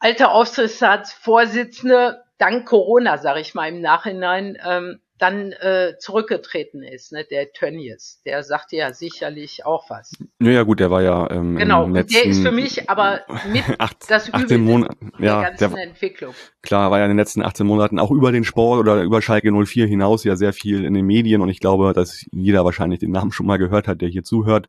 alte Aufsichtsratsvorsitzende dank Corona, sage ich mal im Nachhinein, ähm, dann äh, zurückgetreten ist, ne, der Tönnies. Der sagte ja sicherlich auch was. Naja gut, der war ja ähm, genau. Und der ist für mich aber mit acht, das 18 Monate ja, der ganzen der, Entwicklung. Klar, war ja in den letzten 18 Monaten auch über den Sport oder über Schalke 04 hinaus ja sehr viel in den Medien und ich glaube, dass jeder wahrscheinlich den Namen schon mal gehört hat, der hier zuhört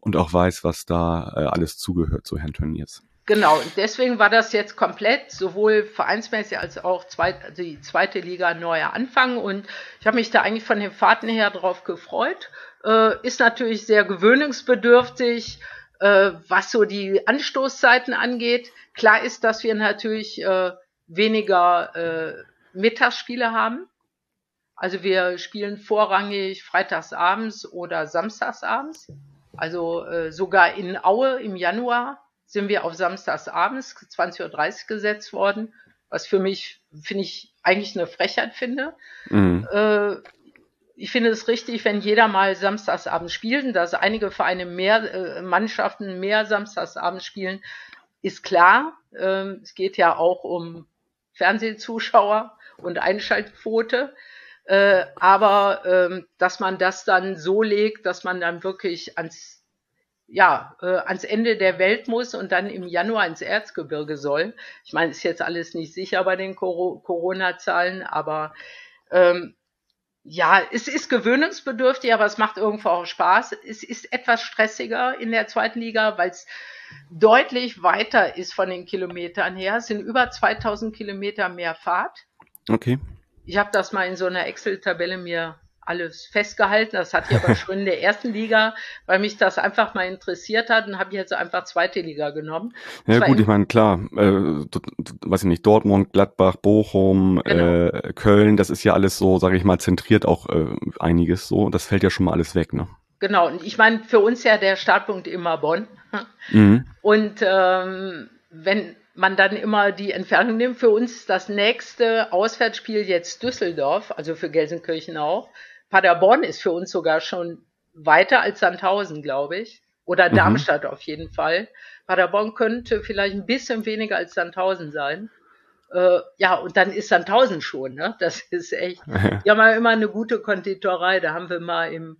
und auch weiß, was da äh, alles zugehört zu Herrn Tönnies. Genau, und deswegen war das jetzt komplett sowohl vereinsmäßig als auch zweit, also die zweite Liga neuer Anfang und ich habe mich da eigentlich von den Fahrten her drauf gefreut. Äh, ist natürlich sehr gewöhnungsbedürftig, äh, was so die Anstoßzeiten angeht. Klar ist, dass wir natürlich äh, weniger äh, Mittagsspiele haben. Also wir spielen vorrangig freitagsabends oder samstagsabends. Also äh, sogar in Aue im Januar sind wir auf samstagsabends 20.30 Uhr gesetzt worden, was für mich, finde ich, eigentlich eine Frechheit finde. Mhm. Äh, ich finde es richtig, wenn jeder mal samstagsabends spielt, dass einige Vereine mehr, äh, Mannschaften mehr samstagsabends spielen, ist klar. Ähm, es geht ja auch um Fernsehzuschauer und Einschaltquote. Äh, aber ähm, dass man das dann so legt, dass man dann wirklich ans ja, äh, ans Ende der Welt muss und dann im Januar ins Erzgebirge soll. Ich meine, ist jetzt alles nicht sicher bei den Corona-Zahlen, aber ähm, ja, es ist gewöhnungsbedürftig, aber es macht irgendwo auch Spaß. Es ist etwas stressiger in der zweiten Liga, weil es deutlich weiter ist von den Kilometern her. Es sind über 2000 Kilometer mehr Fahrt. Okay. Ich habe das mal in so einer Excel-Tabelle mir alles festgehalten. Das hatte ich aber schon in der ersten Liga, weil mich das einfach mal interessiert hat und habe ich jetzt einfach zweite Liga genommen. Ja gut, ich meine, klar, äh, weiß ich nicht, Dortmund, Gladbach, Bochum, genau. äh, Köln, das ist ja alles so, sage ich mal, zentriert auch äh, einiges so. Das fällt ja schon mal alles weg, ne? Genau, und ich meine, für uns ja der Startpunkt immer Bonn. Mhm. Und ähm, wenn man dann immer die Entfernung nimmt, für uns das nächste Auswärtsspiel jetzt Düsseldorf, also für Gelsenkirchen auch. Paderborn ist für uns sogar schon weiter als Sandhausen, glaube ich. Oder mhm. Darmstadt auf jeden Fall. Paderborn könnte vielleicht ein bisschen weniger als Sandhausen sein. Äh, ja, und dann ist Sandhausen schon, ne? Das ist echt. Ja, mal immer eine gute Konditorei. Da haben wir mal im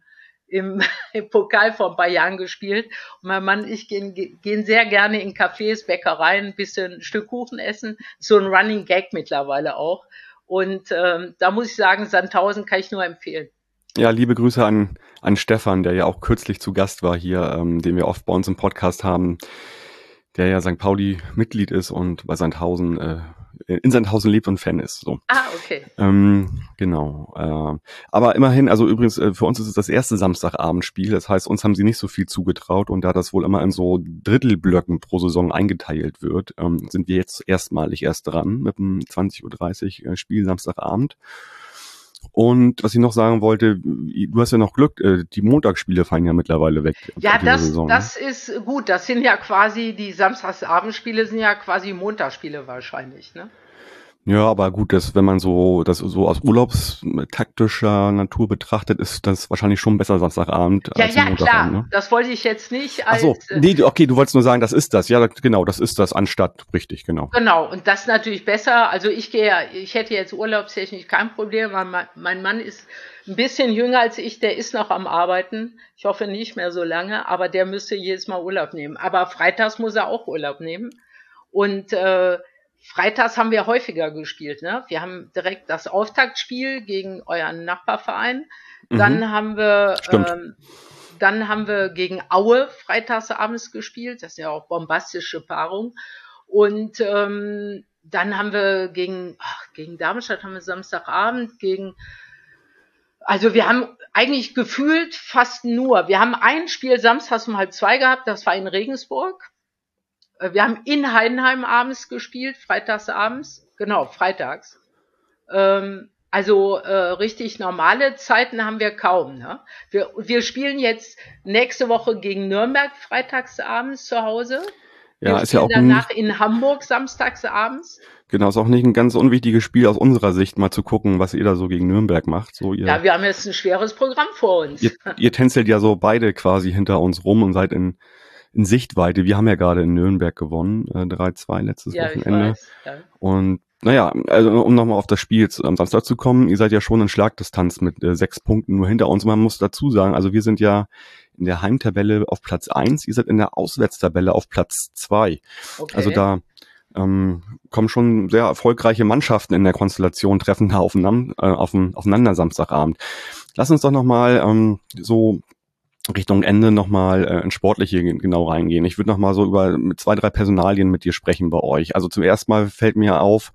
im, im Pokal vor ein paar Jahren gespielt. Und mein Mann und ich gehen, gehen sehr gerne in Cafés, Bäckereien, ein bisschen ein Stück Kuchen essen. So ein Running Gag mittlerweile auch. Und ähm, da muss ich sagen, Sandhausen kann ich nur empfehlen. Ja, liebe Grüße an, an Stefan, der ja auch kürzlich zu Gast war hier, ähm, den wir oft bei uns im Podcast haben, der ja St. Pauli-Mitglied ist und bei Sandhausen äh, in Sandhausen lebt und Fan ist. So. Ah, okay. Ähm, genau. Äh, aber immerhin, also übrigens, äh, für uns ist es das erste Samstagabendspiel. Das heißt, uns haben sie nicht so viel zugetraut und da das wohl immer in so Drittelblöcken pro Saison eingeteilt wird, ähm, sind wir jetzt erstmalig erst dran mit dem 20.30 Uhr äh, Spiel Samstagabend. Und was ich noch sagen wollte, du hast ja noch Glück, äh, die Montagsspiele fallen ja mittlerweile weg. Ja, das, Saison, ne? das ist gut. Das sind ja quasi, die Samstagsabendspiele sind ja quasi Montagsspiele wahrscheinlich, ne? Ja, aber gut, das, wenn man so das so aus urlaubstaktischer Natur betrachtet, ist das wahrscheinlich schon besser Samstagabend. Ja, als ja, klar. Ne? Das wollte ich jetzt nicht als. Ach so, äh, nee, okay, du wolltest nur sagen, das ist das. Ja, genau, das ist das anstatt, richtig, genau. Genau, und das ist natürlich besser. Also ich gehe, ich hätte jetzt urlaubstechnisch kein Problem. Mein, mein Mann ist ein bisschen jünger als ich, der ist noch am Arbeiten. Ich hoffe nicht mehr so lange, aber der müsste jedes Mal Urlaub nehmen. Aber freitags muss er auch Urlaub nehmen. Und äh, Freitags haben wir häufiger gespielt. Ne? Wir haben direkt das Auftaktspiel gegen euren Nachbarverein. Mhm. Dann haben wir ähm, dann haben wir gegen Aue freitags abends gespielt. Das ist ja auch bombastische Paarung. Und ähm, dann haben wir gegen, ach, gegen Darmstadt haben wir Samstagabend, gegen also wir haben eigentlich gefühlt fast nur, wir haben ein Spiel samstags um halb zwei gehabt, das war in Regensburg. Äh, wir haben in Heidenheim abends gespielt, freitags abends. Genau, freitags. Ähm, also äh, richtig normale Zeiten haben wir kaum. Ne? Wir, wir spielen jetzt nächste Woche gegen Nürnberg freitags abends zu Hause. Wir ja, ist ja auch danach in Hamburg samstags abends. Genau, ist auch nicht ein ganz unwichtiges Spiel aus unserer Sicht, mal zu gucken, was ihr da so gegen Nürnberg macht. So, ihr, ja, wir haben jetzt ein schweres Programm vor uns. Ihr, ihr tänzelt ja so beide quasi hinter uns rum und seid in in Sichtweite. Wir haben ja gerade in Nürnberg gewonnen, äh, 3-2 letztes ja, Wochenende. Weiß, ja. Und naja, also um nochmal auf das Spiel am Samstag zu kommen, ihr seid ja schon in Schlagdistanz mit äh, sechs Punkten nur hinter uns. Man muss dazu sagen, also wir sind ja in der Heimtabelle auf Platz eins, ihr seid in der Auswärtstabelle auf Platz zwei. Okay. Also da ähm, kommen schon sehr erfolgreiche Mannschaften in der Konstellation, treffen da aufeinander, äh, aufeinander Samstagabend. Lass uns doch nochmal ähm, so Richtung Ende nochmal äh, in Sportliche genau reingehen. Ich würde nochmal so über mit zwei, drei Personalien mit dir sprechen bei euch. Also zuerst mal fällt mir auf,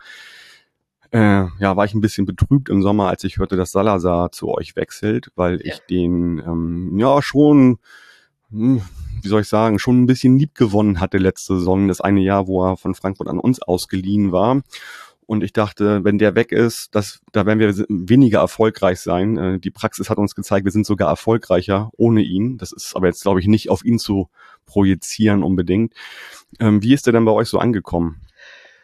äh, ja, war ich ein bisschen betrübt im Sommer, als ich hörte, dass Salazar zu euch wechselt, weil ja. ich den ähm, ja schon, hm, wie soll ich sagen, schon ein bisschen lieb gewonnen hatte letzte Saison, das eine Jahr, wo er von Frankfurt an uns ausgeliehen war. Und ich dachte, wenn der weg ist, das, da werden wir weniger erfolgreich sein. Äh, die Praxis hat uns gezeigt, wir sind sogar erfolgreicher ohne ihn. Das ist aber jetzt, glaube ich, nicht auf ihn zu projizieren unbedingt. Ähm, wie ist der denn bei euch so angekommen?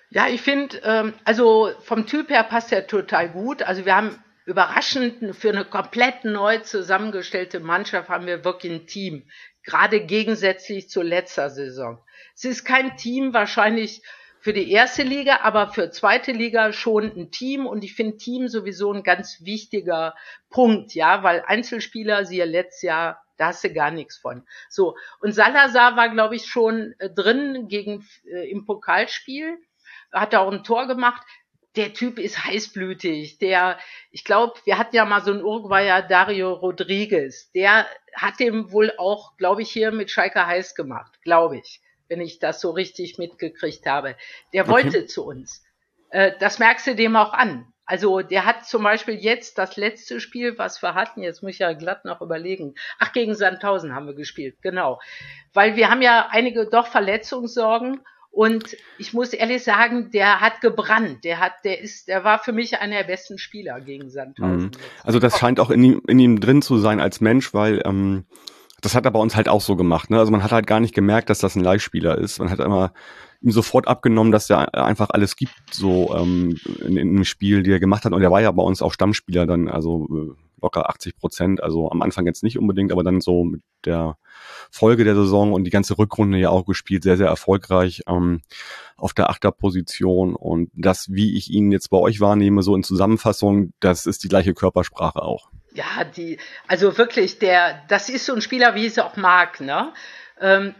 Ja, ich finde, ähm, also vom Typ her passt er total gut. Also wir haben überraschend für eine komplett neu zusammengestellte Mannschaft haben wir wirklich ein Team. Gerade gegensätzlich zur letzter Saison. Es ist kein Team wahrscheinlich für die erste Liga, aber für zweite Liga schon ein Team und ich finde Team sowieso ein ganz wichtiger Punkt, ja, weil Einzelspieler, siehe letztes Jahr, da hast du gar nichts von. So, und Salazar war, glaube ich, schon äh, drin gegen äh, im Pokalspiel, hat auch ein Tor gemacht. Der Typ ist heißblütig. Der, ich glaube, wir hatten ja mal so einen Uruguayer Dario Rodriguez. Der hat dem wohl auch, glaube ich, hier mit Schalke heiß gemacht, glaube ich wenn ich das so richtig mitgekriegt habe. Der wollte okay. zu uns. Äh, das merkst du dem auch an. Also der hat zum Beispiel jetzt das letzte Spiel, was wir hatten, jetzt muss ich ja glatt noch überlegen. Ach, gegen Sandhausen haben wir gespielt, genau. Weil wir haben ja einige doch Verletzungssorgen und ich muss ehrlich sagen, der hat gebrannt. Der hat, der ist, der war für mich einer der besten Spieler gegen Sandhausen. Mhm. Also das scheint auch in ihm, in ihm drin zu sein als Mensch, weil ähm, das hat er bei uns halt auch so gemacht. Ne? Also man hat halt gar nicht gemerkt, dass das ein Live-Spieler ist. Man hat immer ihm sofort abgenommen, dass er einfach alles gibt, so ähm, in, in dem Spiel, die er gemacht hat. Und er war ja bei uns auch Stammspieler dann, also äh, locker 80 Prozent. Also am Anfang jetzt nicht unbedingt, aber dann so mit der Folge der Saison und die ganze Rückrunde ja auch gespielt, sehr, sehr erfolgreich ähm, auf der Achterposition. Und das, wie ich ihn jetzt bei euch wahrnehme, so in Zusammenfassung, das ist die gleiche Körpersprache auch. Ja, die, also wirklich, der, das ist so ein Spieler, wie ich es auch mag, ne? Ähm,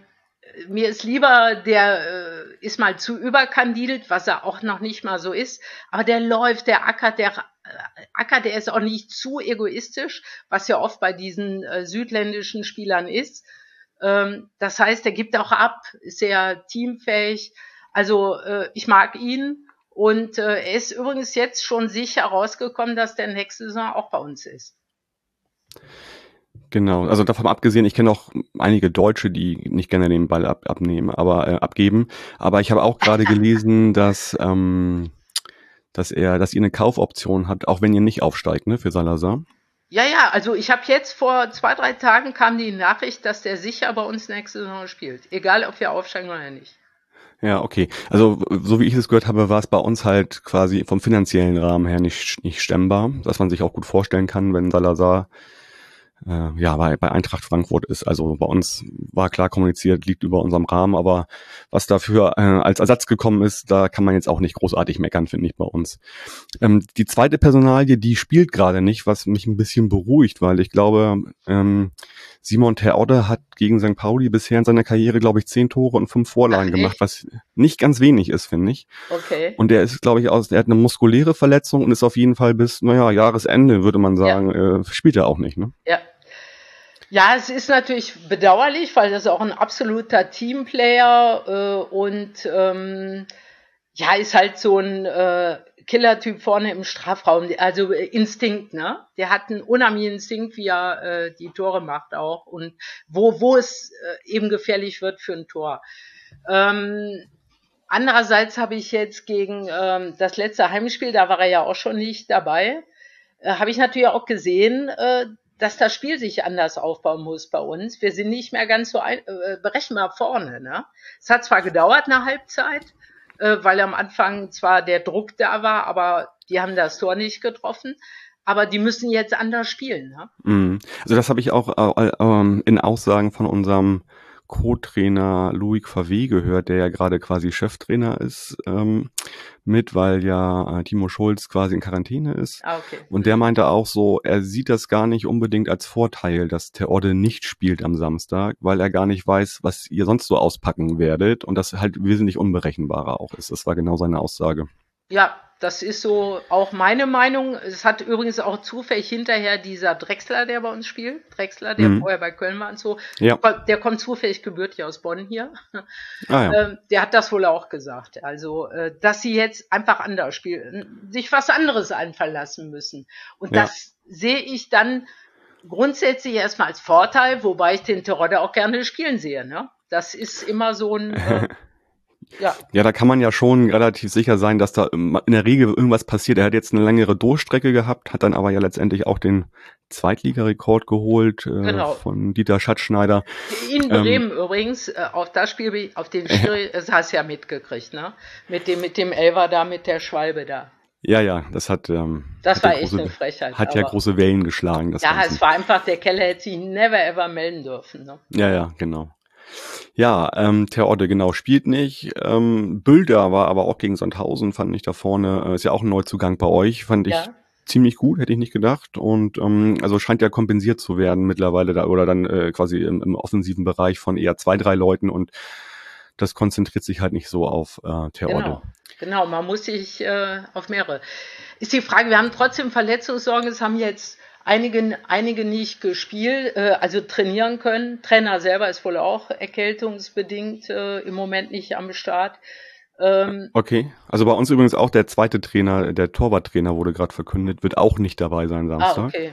mir ist lieber, der äh, ist mal zu überkandidelt, was er auch noch nicht mal so ist, aber der läuft, der ackert, der äh, ackert, der ist auch nicht zu egoistisch, was ja oft bei diesen äh, südländischen Spielern ist. Ähm, das heißt, er gibt auch ab, ist sehr teamfähig. Also äh, ich mag ihn und äh, er ist übrigens jetzt schon sicher rausgekommen, dass der nächste Saison auch bei uns ist. Genau, also davon abgesehen, ich kenne auch einige Deutsche, die nicht gerne den Ball ab, abnehmen, aber äh, abgeben. Aber ich habe auch gerade gelesen, dass ähm, dass er, dass ihr eine Kaufoption habt, auch wenn ihr nicht aufsteigt, ne, für Salazar. Ja, ja, also ich habe jetzt vor zwei, drei Tagen kam die Nachricht, dass der sicher bei uns nächste Saison spielt. Egal, ob wir aufsteigen oder nicht. Ja, okay. Also so wie ich es gehört habe, war es bei uns halt quasi vom finanziellen Rahmen her nicht, nicht stemmbar, dass man sich auch gut vorstellen kann, wenn Salazar äh, ja, bei, bei Eintracht Frankfurt ist. Also bei uns war klar kommuniziert, liegt über unserem Rahmen, aber was dafür äh, als Ersatz gekommen ist, da kann man jetzt auch nicht großartig meckern, finde ich, bei uns. Ähm, die zweite Personalie, die spielt gerade nicht, was mich ein bisschen beruhigt, weil ich glaube, ähm, Simon Terodde hat gegen St. Pauli bisher in seiner Karriere, glaube ich, zehn Tore und fünf Vorlagen Ach, gemacht, was nicht ganz wenig ist, finde ich. Okay. Und der ist, glaube ich, aus, der hat eine muskuläre Verletzung und ist auf jeden Fall bis, naja, Jahresende, würde man sagen, ja. äh, spielt er auch nicht, ne? Ja. Ja, es ist natürlich bedauerlich, weil das auch ein absoluter Teamplayer äh, und ähm, ja, ist halt so ein äh, Killer-Typ vorne im Strafraum, also äh, Instinkt, ne? Der hat einen unheimlichen Instinkt, wie er äh, die Tore macht auch und wo, wo es äh, eben gefährlich wird für ein Tor. Ähm, andererseits habe ich jetzt gegen ähm, das letzte Heimspiel, da war er ja auch schon nicht dabei, äh, habe ich natürlich auch gesehen, äh, dass das Spiel sich anders aufbauen muss bei uns. Wir sind nicht mehr ganz so ein, äh, berechenbar vorne. Ne? Es hat zwar gedauert eine Halbzeit, äh, weil am Anfang zwar der Druck da war, aber die haben das Tor nicht getroffen. Aber die müssen jetzt anders spielen. Ne? Mhm. Also das habe ich auch äh, äh, in Aussagen von unserem Co-Trainer Loic Favre gehört, der ja gerade quasi Cheftrainer ist ähm, mit, weil ja äh, Timo Schulz quasi in Quarantäne ist. Ah, okay. Und der meinte auch so, er sieht das gar nicht unbedingt als Vorteil, dass Terodde nicht spielt am Samstag, weil er gar nicht weiß, was ihr sonst so auspacken werdet und das halt wesentlich unberechenbarer auch ist. Das war genau seine Aussage. Ja, das ist so auch meine Meinung. Es hat übrigens auch zufällig hinterher dieser Drexler, der bei uns spielt, Drexler, der mhm. vorher bei Köln war und so, ja. der kommt zufällig gebürtig aus Bonn hier. Ah, ja. Ähm, der hat das wohl auch gesagt. Also, äh, dass sie jetzt einfach anders spielen, sich was anderes einfallen lassen müssen. Und ja. das sehe ich dann grundsätzlich erstmal als Vorteil, wobei ich den Terodde auch gerne spielen sehe. Ne? Das ist immer so ein äh, Ja. ja, da kann man ja schon relativ sicher sein, dass da in der Regel irgendwas passiert. Er hat jetzt eine längere Durchstrecke gehabt, hat dann aber ja letztendlich auch den Zweitligarekord geholt äh, genau. von Dieter Schatzschneider. In Bremen ähm, übrigens, äh, auf das Spiel, auf den Schiri, das hast du ja mitgekriegt, ne? Mit dem, mit dem Elver da, mit der Schwalbe da. Ja, ja, das hat. Ähm, das hat war echt große, eine Frechheit. Hat ja große Wellen geschlagen. Das ja, Ganze. es war einfach, der Keller hätte sich never ever melden dürfen. Ne? Ja, ja, genau. Ja, ähm, Terodde genau spielt nicht. Ähm, Bülder war aber auch gegen Sandhausen, fand ich da vorne. Äh, ist ja auch ein Neuzugang bei euch, fand ich ja. ziemlich gut, hätte ich nicht gedacht. Und ähm, also scheint ja kompensiert zu werden mittlerweile da oder dann äh, quasi im, im offensiven Bereich von eher zwei, drei Leuten und das konzentriert sich halt nicht so auf äh, Terodde. Genau. genau, man muss sich äh, auf mehrere. Ist die Frage, wir haben trotzdem Verletzungssorgen, es haben jetzt einige, einige nicht gespielt, äh, also trainieren können. Trainer selber ist wohl auch erkältungsbedingt äh, im Moment nicht am Start. Ähm, okay, also bei uns übrigens auch der zweite Trainer, der Torwarttrainer wurde gerade verkündet, wird auch nicht dabei sein Samstag. Ah, okay.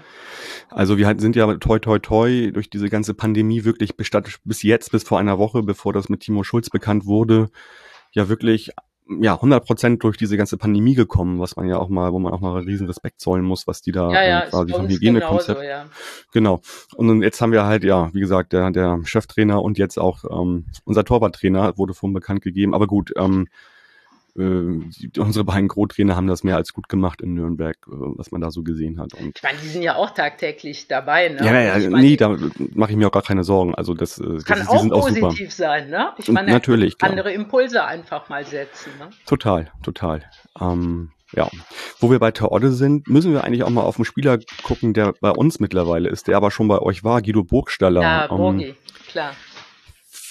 Also wir sind ja toi toi toi durch diese ganze Pandemie wirklich bis jetzt, bis vor einer Woche, bevor das mit Timo Schulz bekannt wurde, ja wirklich ja, 100 Prozent durch diese ganze Pandemie gekommen, was man ja auch mal, wo man auch mal riesen Respekt zollen muss, was die da ja, ja, äh, quasi vom Hygienekonzept. Ja. Genau. Und jetzt haben wir halt, ja, wie gesagt, der, der Cheftrainer und jetzt auch ähm, unser Torwarttrainer wurde vorhin bekannt gegeben. Aber gut, ähm, äh, unsere beiden Co-Trainer haben das mehr als gut gemacht in Nürnberg, äh, was man da so gesehen hat. Und ich meine, die sind ja auch tagtäglich dabei. Ne? Ja, ja, ja nee, da mache ich mir auch gar keine Sorgen. Also das, äh, das kann ist, auch positiv auch sein, ne? Ich meine, natürlich, andere klar. Impulse einfach mal setzen. Ne? Total, total. Ähm, Ja, wo wir bei Terodde sind, müssen wir eigentlich auch mal auf einen Spieler gucken, der bei uns mittlerweile ist, der aber schon bei euch war, Guido Burgstaller. Ja, Burgi, um, klar.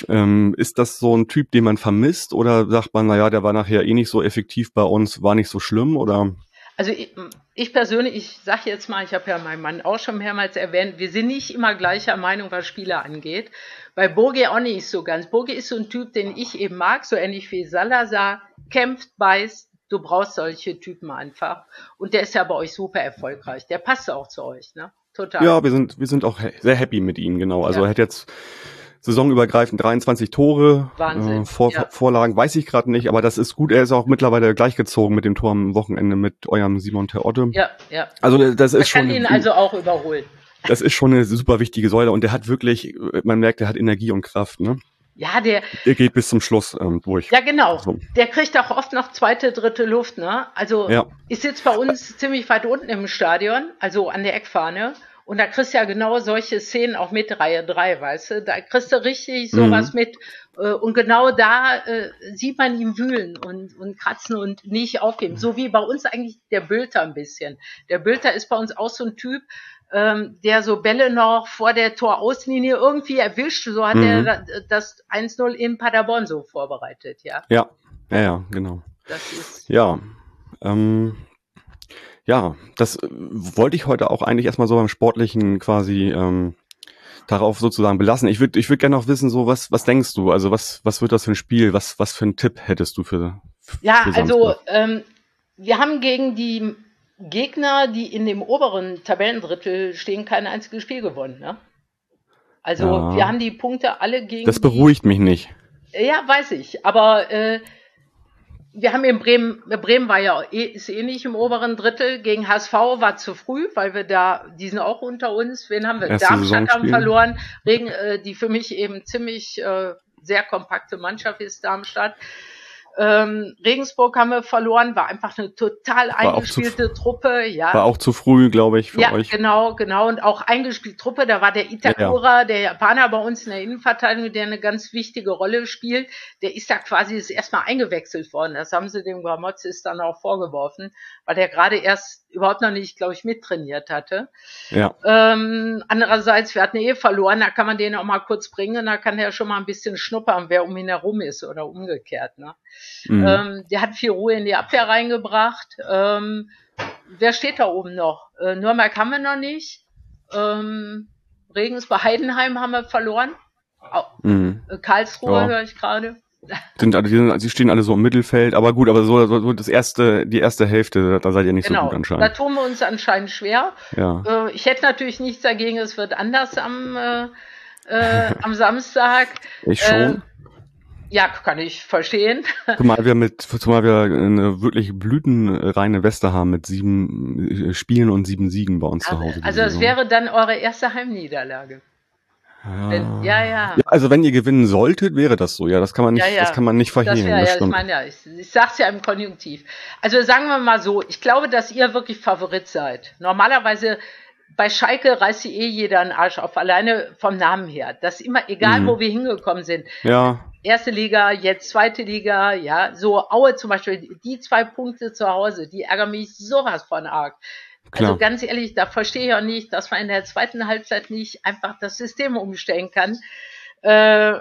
Ähm, ist das so ein Typ, den man vermisst oder sagt man, naja, der war nachher eh nicht so effektiv bei uns, war nicht so schlimm oder? Also ich, ich persönlich, ich sage jetzt mal, ich habe ja meinen Mann auch schon mehrmals erwähnt, wir sind nicht immer gleicher Meinung, was Spieler angeht. Bei Boge auch nicht so ganz. Boge ist so ein Typ, den ich eben mag, so ähnlich wie Salazar, kämpft, beißt, du brauchst solche Typen einfach. Und der ist ja bei euch super erfolgreich. Der passt auch zu euch, ne? Total. Ja, wir sind, wir sind auch sehr happy mit ihm, genau. Also ja. er hat jetzt saisonübergreifend 23 Tore, Wahnsinn. Äh, Vor ja. Vorlagen weiß ich gerade nicht, aber das ist gut. Er ist auch mittlerweile gleichgezogen mit dem Tor am Wochenende mit eurem Simon Terodde. Ja, ja. Also das ist Man schon. kann ihn also auch überholen. Das ist schon eine super wichtige Säule und der hat wirklich, man merkt, der hat Energie und Kraft, ne? Ja, der. Der geht bis zum Schluss ähm, durch. Ja, genau. So. Der kriegt auch oft noch zweite, dritte Luft, ne? Also ja. ich sitze bei uns ziemlich weit unten im Stadion, also an der Eckfahne. Und da kriegst du ja genau solche Szenen auch mit Reihe 3, weißt du? Da kriegst du richtig sowas mhm. mit. Äh, und genau da äh, sieht man ihn wühlen und, und kratzen und nicht aufgeben. So wie bei uns eigentlich der Bülter ein bisschen. Der Bülter ist bei uns auch so ein Typ, ähm, der so Bälle noch vor der Torauslinie irgendwie erwischt. So hat mhm. er das 1-0 in Paderborn so vorbereitet, ja. Ja, ja, ja, genau. Das ist ja. Ähm, ja, das äh, wollte ich heute auch eigentlich erstmal so beim Sportlichen quasi ähm, darauf sozusagen belassen. Ich würde ich würd gerne noch wissen, so was, was denkst du? Also was, was wird das für ein Spiel? Was, was für einen Tipp hättest du für, für Ja, für also ähm, wir haben gegen die Gegner, die in dem oberen Tabellendrittel stehen, kein einziges Spiel gewonnen. Ne? Also ja. wir haben die Punkte alle gegen. Das beruhigt die, mich nicht. Ja, weiß ich. Aber äh, wir haben in Bremen, Bremen war ja eh, ist eh nicht im oberen Drittel. Gegen HSV war zu früh, weil wir da, die sind auch unter uns. Wen haben wir? Erste Darmstadt haben verloren. Regen, äh, die für mich eben ziemlich äh, sehr kompakte Mannschaft ist Darmstadt. Ähm, Regensburg haben wir verloren, war einfach eine total war eingespielte Truppe. Ja. War auch zu früh, glaube ich, für ja, euch. Genau, genau. Und auch eingespielte Truppe. Da war der Itakura, ja, ja. der Japaner bei uns in der Innenverteidigung, der eine ganz wichtige Rolle spielt. Der ist da quasi das erstmal eingewechselt worden. Das haben sie dem Gramozis dann auch vorgeworfen, weil der gerade erst überhaupt noch nicht, glaube ich, mittrainiert hatte. Ja. Ähm, andererseits, wir hatten eh verloren, da kann man den auch mal kurz bringen, da kann der schon mal ein bisschen schnuppern, wer um ihn herum ist oder umgekehrt. Ne? Mhm. Ähm, der hat viel Ruhe in die Abwehr reingebracht. Ähm, wer steht da oben noch? Äh, Nürnberg haben wir noch nicht. Ähm, Regensburg, Heidenheim haben wir verloren. Mhm. Äh, Karlsruhe ja. höre ich gerade. Sind, die sind, sie stehen alle so im Mittelfeld, aber gut, aber so, so das erste, die erste Hälfte, da seid ihr nicht genau. so gut anscheinend. Da tun wir uns anscheinend schwer. Ja. Äh, ich hätte natürlich nichts dagegen, es wird anders am, äh, äh, am Samstag. Ich schon. Äh, ja, kann ich verstehen. Zumal wir mit, zumal wir eine wirklich blütenreine Weste haben mit sieben äh, Spielen und sieben Siegen bei uns also, zu Hause. Also es wäre dann eure erste Heimniederlage. Ja. Wenn, ja, ja, ja. Also wenn ihr gewinnen solltet, wäre das so. Ja, das kann man nicht, ja, ja. das kann man nicht verhehlen. Das, das ja, ich meine ja, ich, ich sag's ja im Konjunktiv. Also sagen wir mal so, ich glaube, dass ihr wirklich Favorit seid. Normalerweise bei Schalke reißt sie eh jeder einen Arsch auf, alleine vom Namen her. Das ist immer egal, mhm. wo wir hingekommen sind. Ja. Erste Liga, jetzt zweite Liga, ja. So Aue zum Beispiel, die zwei Punkte zu Hause, die ärgern mich sowas von arg. Klar. Also ganz ehrlich, da verstehe ich auch nicht, dass man in der zweiten Halbzeit nicht einfach das System umstellen kann. Äh,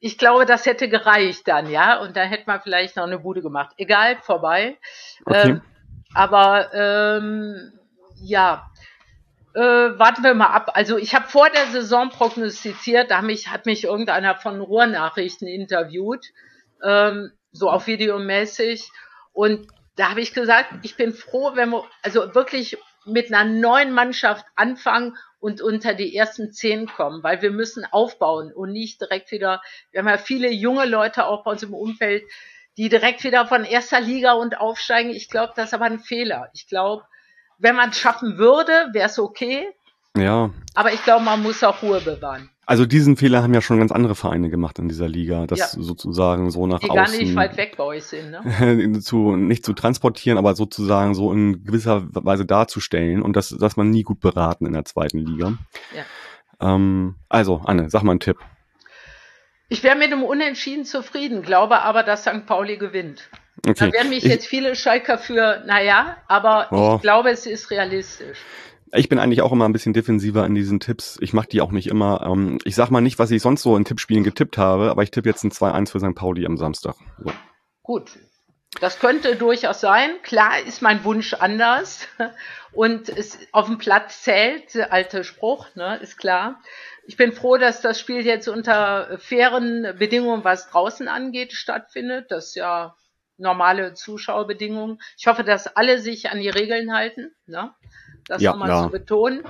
ich glaube, das hätte gereicht dann, ja, und da hätte man vielleicht noch eine Bude gemacht. Egal, vorbei. Okay. Ähm, aber ähm, ja, äh, warten wir mal ab. Also ich habe vor der Saison prognostiziert, da mich, hat mich irgendeiner von Ruhrnachrichten interviewt, ähm, so auf Videomäßig. Und da habe ich gesagt, ich bin froh, wenn wir also wirklich mit einer neuen Mannschaft anfangen und unter die ersten zehn kommen, weil wir müssen aufbauen und nicht direkt wieder, wir haben ja viele junge Leute auch bei uns im Umfeld, die direkt wieder von erster Liga und aufsteigen. Ich glaube, das ist aber ein Fehler. Ich glaube, wenn man es schaffen würde, wäre es okay. Ja. Aber ich glaube, man muss auch Ruhe bewahren. Also diesen Fehler haben ja schon ganz andere Vereine gemacht in dieser Liga, das ja. sozusagen so nach Die außen. gar nicht weit weg bei euch sind, ne? zu, nicht zu transportieren, aber sozusagen so in gewisser Weise darzustellen und das, dass man nie gut beraten in der zweiten Liga. Ja. Ähm, also, Anne, sag mal einen Tipp. Ich wäre mit einem Unentschieden zufrieden, glaube aber, dass St. Pauli gewinnt. Okay. Da werden mich ich, jetzt viele Schalker für, naja, aber oh. ich glaube, es ist realistisch. Ich bin eigentlich auch immer ein bisschen defensiver in diesen Tipps. Ich mache die auch nicht immer. Ähm, ich sag mal nicht, was ich sonst so in Tippspielen getippt habe, aber ich tippe jetzt ein 2-1 für St. Pauli am Samstag. So. Gut. Das könnte durchaus sein. Klar ist mein Wunsch anders. Und es auf dem Platz zählt, der alte Spruch, ne, ist klar. Ich bin froh, dass das Spiel jetzt unter fairen Bedingungen, was draußen angeht, stattfindet. Das ist ja normale Zuschauerbedingungen. Ich hoffe, dass alle sich an die Regeln halten. Ne? Das ja, nochmal ja. zu betonen.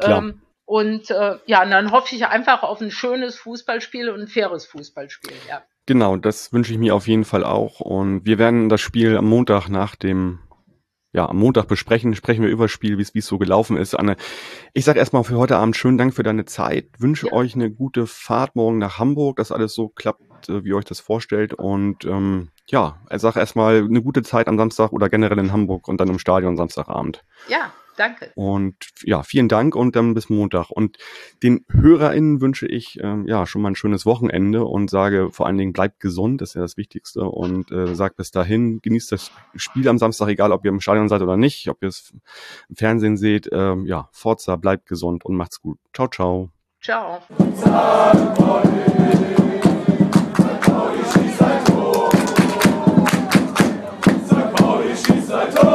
Ähm, und äh, ja, und dann hoffe ich einfach auf ein schönes Fußballspiel und ein faires Fußballspiel. Ja. Genau, das wünsche ich mir auf jeden Fall auch. Und wir werden das Spiel am Montag nach dem ja, am Montag besprechen, sprechen wir über das Spiel, wie es so gelaufen ist. Anne, ich sage erstmal für heute Abend schönen Dank für deine Zeit, wünsche ja. euch eine gute Fahrt morgen nach Hamburg, dass alles so klappt, äh, wie ihr euch das vorstellt. Und ähm, ja, ich sage erstmal eine gute Zeit am Samstag oder generell in Hamburg und dann im Stadion Samstagabend. Ja, Danke. Und ja, vielen Dank und dann bis Montag. Und den HörerInnen wünsche ich ähm, ja schon mal ein schönes Wochenende und sage vor allen Dingen bleibt gesund, das ist ja das Wichtigste. Und äh, sagt bis dahin, genießt das Spiel am Samstag, egal ob ihr im Stadion seid oder nicht, ob ihr es im Fernsehen seht. Ähm, ja, Forza, bleibt gesund und macht's gut. Ciao, ciao. Ciao. St.